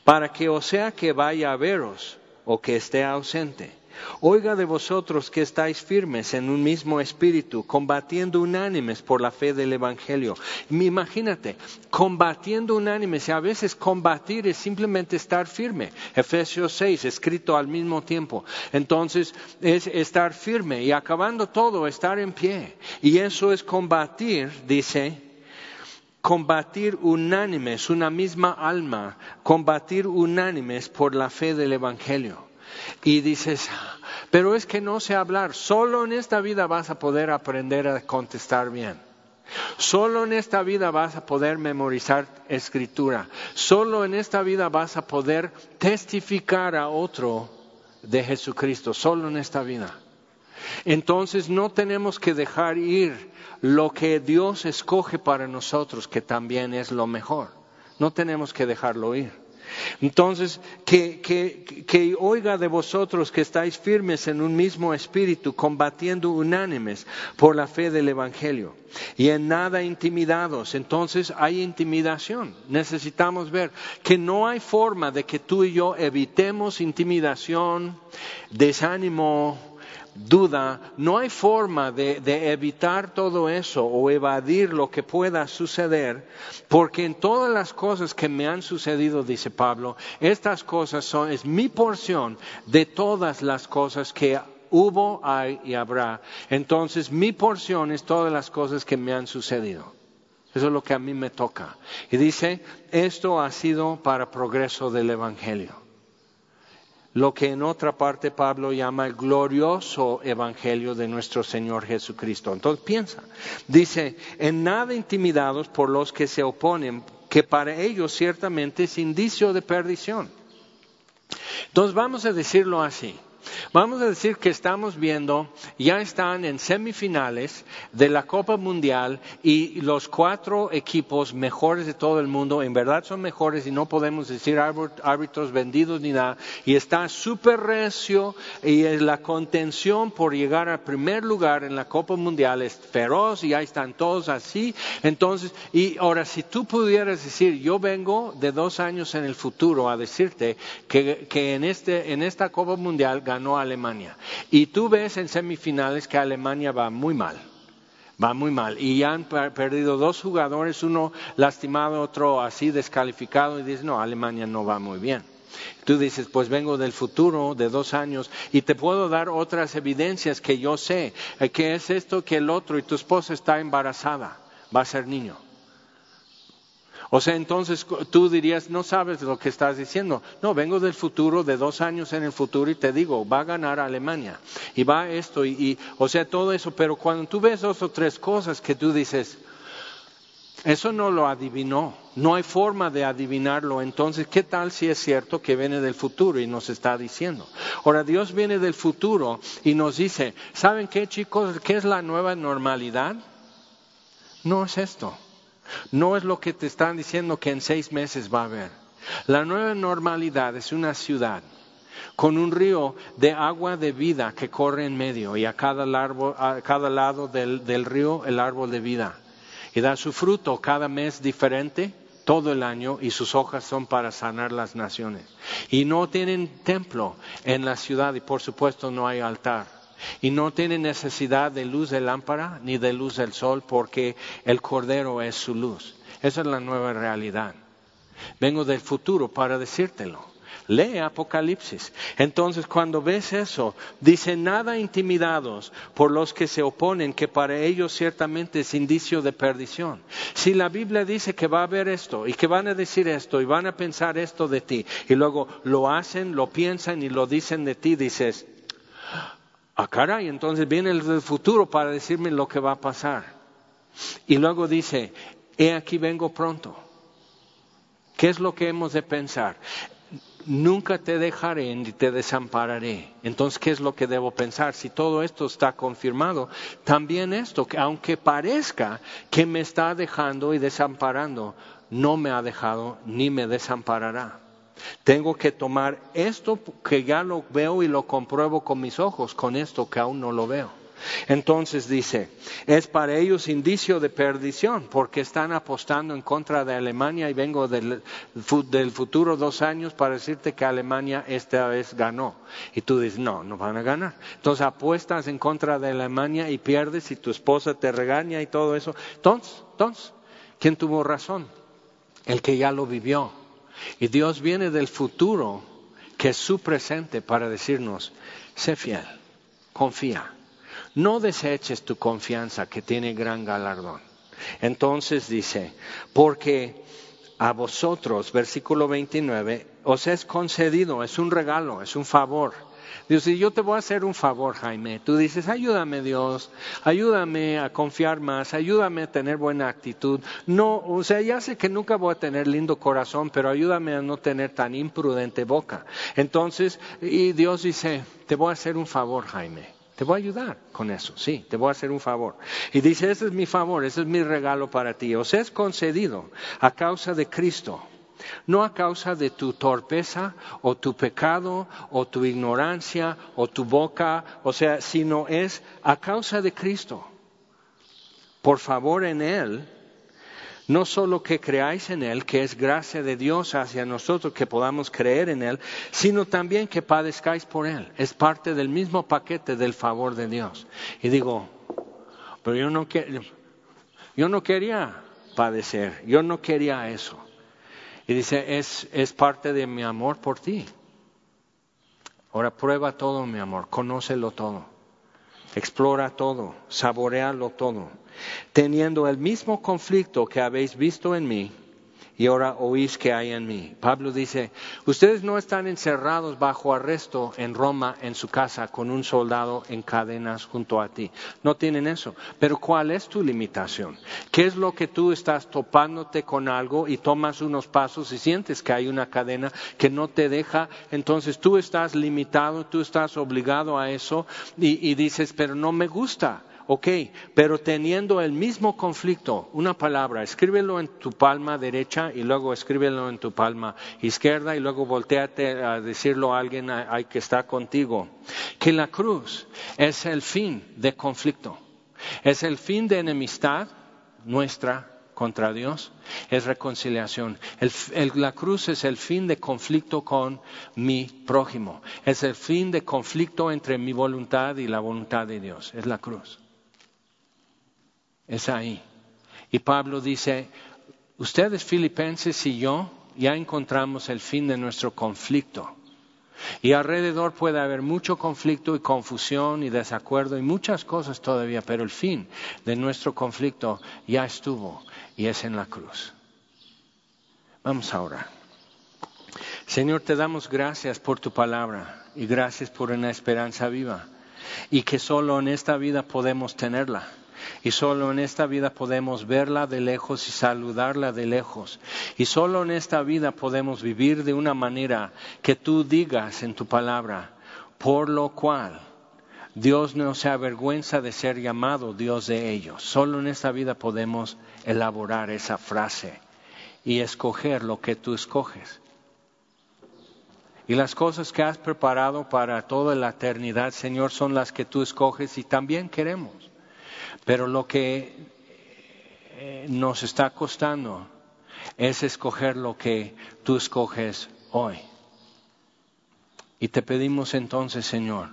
para que o sea que vaya a veros o que esté ausente Oiga de vosotros que estáis firmes en un mismo espíritu, combatiendo unánimes por la fe del Evangelio. Imagínate, combatiendo unánimes, y a veces combatir es simplemente estar firme. Efesios 6, escrito al mismo tiempo. Entonces, es estar firme y acabando todo, estar en pie. Y eso es combatir, dice, combatir unánimes, una misma alma, combatir unánimes por la fe del Evangelio. Y dices, pero es que no sé hablar, solo en esta vida vas a poder aprender a contestar bien. Solo en esta vida vas a poder memorizar escritura. Solo en esta vida vas a poder testificar a otro de Jesucristo. Solo en esta vida. Entonces no tenemos que dejar ir lo que Dios escoge para nosotros, que también es lo mejor. No tenemos que dejarlo ir. Entonces, que, que, oiga de vosotros que estáis firmes en un mismo espíritu, combatiendo unánimes por la fe del Evangelio y en nada intimidados. Entonces hay intimidación. Necesitamos ver que no hay forma de que tú y yo evitemos intimidación, desánimo, duda, no hay forma de, evitar todo eso o evadir lo que pueda suceder, porque en todas las cosas que me han sucedido, dice Pablo, estas cosas son, es mi porción de todas las cosas que hubo, hay y habrá. Entonces mi porción es todas las cosas que me han sucedido. Eso es lo que a mí me toca. Y dice, esto ha sido para progreso del Evangelio lo que en otra parte Pablo llama el glorioso evangelio de nuestro Señor Jesucristo. Entonces piensa, dice, en nada intimidados por los que se oponen, que para ellos ciertamente es indicio de perdición. Entonces vamos a decirlo así. Vamos a decir que estamos viendo, ya están en semifinales de la Copa Mundial y los cuatro equipos mejores de todo el mundo, en verdad son mejores y no podemos decir árbitros vendidos ni nada, y está súper recio y la contención por llegar al primer lugar en la Copa Mundial es feroz y ahí están todos así. Entonces, y ahora si tú pudieras decir, yo vengo de dos años en el futuro a decirte que, que en, este, en esta Copa Mundial ganó Alemania. Y tú ves en semifinales que Alemania va muy mal. Va muy mal. Y han perdido dos jugadores, uno lastimado, otro así descalificado, y dices, no, Alemania no va muy bien. Tú dices, pues vengo del futuro de dos años y te puedo dar otras evidencias que yo sé, eh, que es esto, que el otro, y tu esposa está embarazada, va a ser niño. O sea, entonces tú dirías, no sabes lo que estás diciendo. No, vengo del futuro, de dos años en el futuro, y te digo, va a ganar Alemania. Y va esto, y, o sea, todo eso. Pero cuando tú ves dos o tres cosas que tú dices, eso no lo adivinó, no hay forma de adivinarlo. Entonces, ¿qué tal si es cierto que viene del futuro y nos está diciendo? Ahora, Dios viene del futuro y nos dice, ¿saben qué chicos? ¿Qué es la nueva normalidad? No es esto. No es lo que te están diciendo que en seis meses va a haber. La nueva normalidad es una ciudad con un río de agua de vida que corre en medio y a cada, lado del, del río el árbol de vida. Y da su fruto cada mes diferente todo el año y sus hojas son para sanar las naciones. Y no tienen templo en la ciudad y por supuesto no hay altar. Y no tiene necesidad de luz de lámpara ni de luz del sol porque el Cordero es su luz. Esa es la nueva realidad. Vengo del futuro para decírtelo. Lee Apocalipsis. Entonces, cuando ves eso, dice nada intimidados por los que se oponen, que para ellos ciertamente es indicio de perdición. Si la Biblia dice que va a haber esto y que van a decir esto y van a pensar esto de ti, y luego lo hacen, lo piensan y lo dicen de ti, dices, Ah, caray, entonces viene el futuro para decirme lo que va a pasar. Y luego dice, he aquí vengo pronto. ¿Qué es lo que hemos de pensar? Nunca te dejaré ni te desampararé. Entonces, ¿qué es lo que debo pensar? Si todo esto está confirmado, también esto, que aunque parezca que me está dejando y desamparando, no me ha dejado ni me desamparará. Tengo que tomar esto que ya lo veo y lo compruebo con mis ojos, con esto que aún no lo veo. Entonces dice, es para ellos indicio de perdición, porque están apostando en contra de Alemania y vengo del, futuro dos años para decirte que Alemania esta vez ganó. Y tú dices, no, no van a ganar. Entonces apuestas en contra de Alemania y pierdes y tu esposa te regaña y todo eso. Entonces, entonces, ¿quién tuvo razón? El que ya lo vivió y Dios viene del futuro, que es su presente, para decirnos, sé fiel, confía. No deseches tu confianza, que tiene gran galardón. Entonces dice, porque a vosotros, versículo 29, os es concedido, es un regalo, es un favor Dios, yo te voy a hacer un favor, Jaime. Tú dices, ayúdame Dios, ayúdame a confiar más, ayúdame a tener buena actitud. No, o sea, ya sé que nunca voy a tener lindo corazón, pero ayúdame a no tener tan imprudente boca. Entonces, y Dios dice, te voy a hacer un favor, Jaime. Te voy a ayudar con eso, sí, te voy a hacer un favor. Y dice, ese es mi favor, ese es mi regalo para ti. Os es concedido a causa de Cristo no a causa de tu torpeza o tu pecado o tu ignorancia o tu boca, o sea, sino es a causa de Cristo. Por favor en Él, no solo que creáis en Él, que es gracia de Dios hacia nosotros, que podamos creer en Él, sino también que padezcáis por Él. Es parte del mismo paquete del favor de Dios. Y digo, pero yo no, yo no quería padecer, yo no quería eso. Y dice, es, es parte de mi amor por ti. Ahora prueba todo, mi amor, conócelo todo, explora todo, saborealo todo, teniendo el mismo conflicto que habéis visto en mí y ahora oís que hay en mí. Pablo dice, ustedes no están encerrados bajo arresto en Roma, en su casa, con un soldado en cadenas junto a ti. No tienen eso. Pero ¿cuál es tu limitación? ¿Qué es lo que tú estás topándote con algo y tomas unos pasos y sientes que hay una cadena que no te deja? Entonces tú estás limitado, tú estás obligado a eso y, y dices, pero no me gusta. Ok, pero teniendo el mismo conflicto, una palabra, escríbelo en tu palma derecha y luego escríbelo en tu palma izquierda y luego volteate a decirlo a alguien hay que está contigo. Que la cruz es el fin de conflicto, es el fin de enemistad nuestra contra Dios, es reconciliación. la cruz es el fin de conflicto con mi prójimo, es el fin de conflicto entre mi voluntad y la voluntad de Dios, es la cruz es ahí. Y Pablo dice, ustedes filipenses y yo ya encontramos el fin de nuestro conflicto. Y alrededor puede haber mucho conflicto y confusión y desacuerdo y muchas cosas todavía, pero el fin de nuestro conflicto ya estuvo y es en la cruz. Vamos a orar. Señor, te damos gracias por tu palabra y gracias por una esperanza viva y que solo en esta vida podemos tenerla y solo en esta vida podemos verla de lejos y saludarla de lejos. Y solo en esta vida podemos vivir de una manera que tú digas en tu palabra, por lo cual Dios no se avergüenza de ser llamado Dios de ellos. Solo en esta vida podemos elaborar esa frase y escoger lo que tú escoges. Y las cosas que has preparado para toda la eternidad, Señor, son las que tú escoges y también queremos. Pero lo que eh, nos está costando es escoger lo que tú escoges hoy. Y te pedimos entonces, Señor,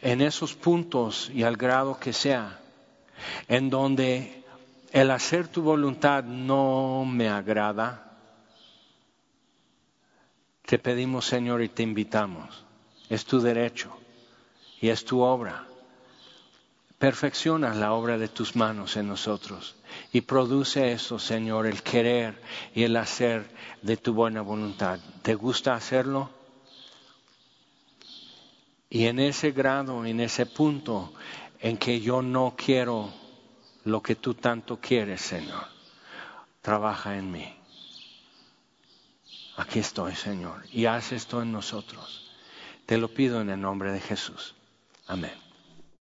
en esos puntos y al grado que sea, en donde el hacer tu voluntad no me agrada, te pedimos, Señor, y te invitamos. Es tu derecho y es tu obra. Perfecciona la obra de tus manos en nosotros y produce eso, Señor, el querer y el hacer de tu buena voluntad. ¿Te gusta hacerlo? Y en ese grado, en ese punto en que yo no quiero lo que tú tanto quieres, Señor, trabaja en mí. Aquí estoy, Señor, y haz esto en nosotros. Te lo pido en el nombre de Jesús. Amén.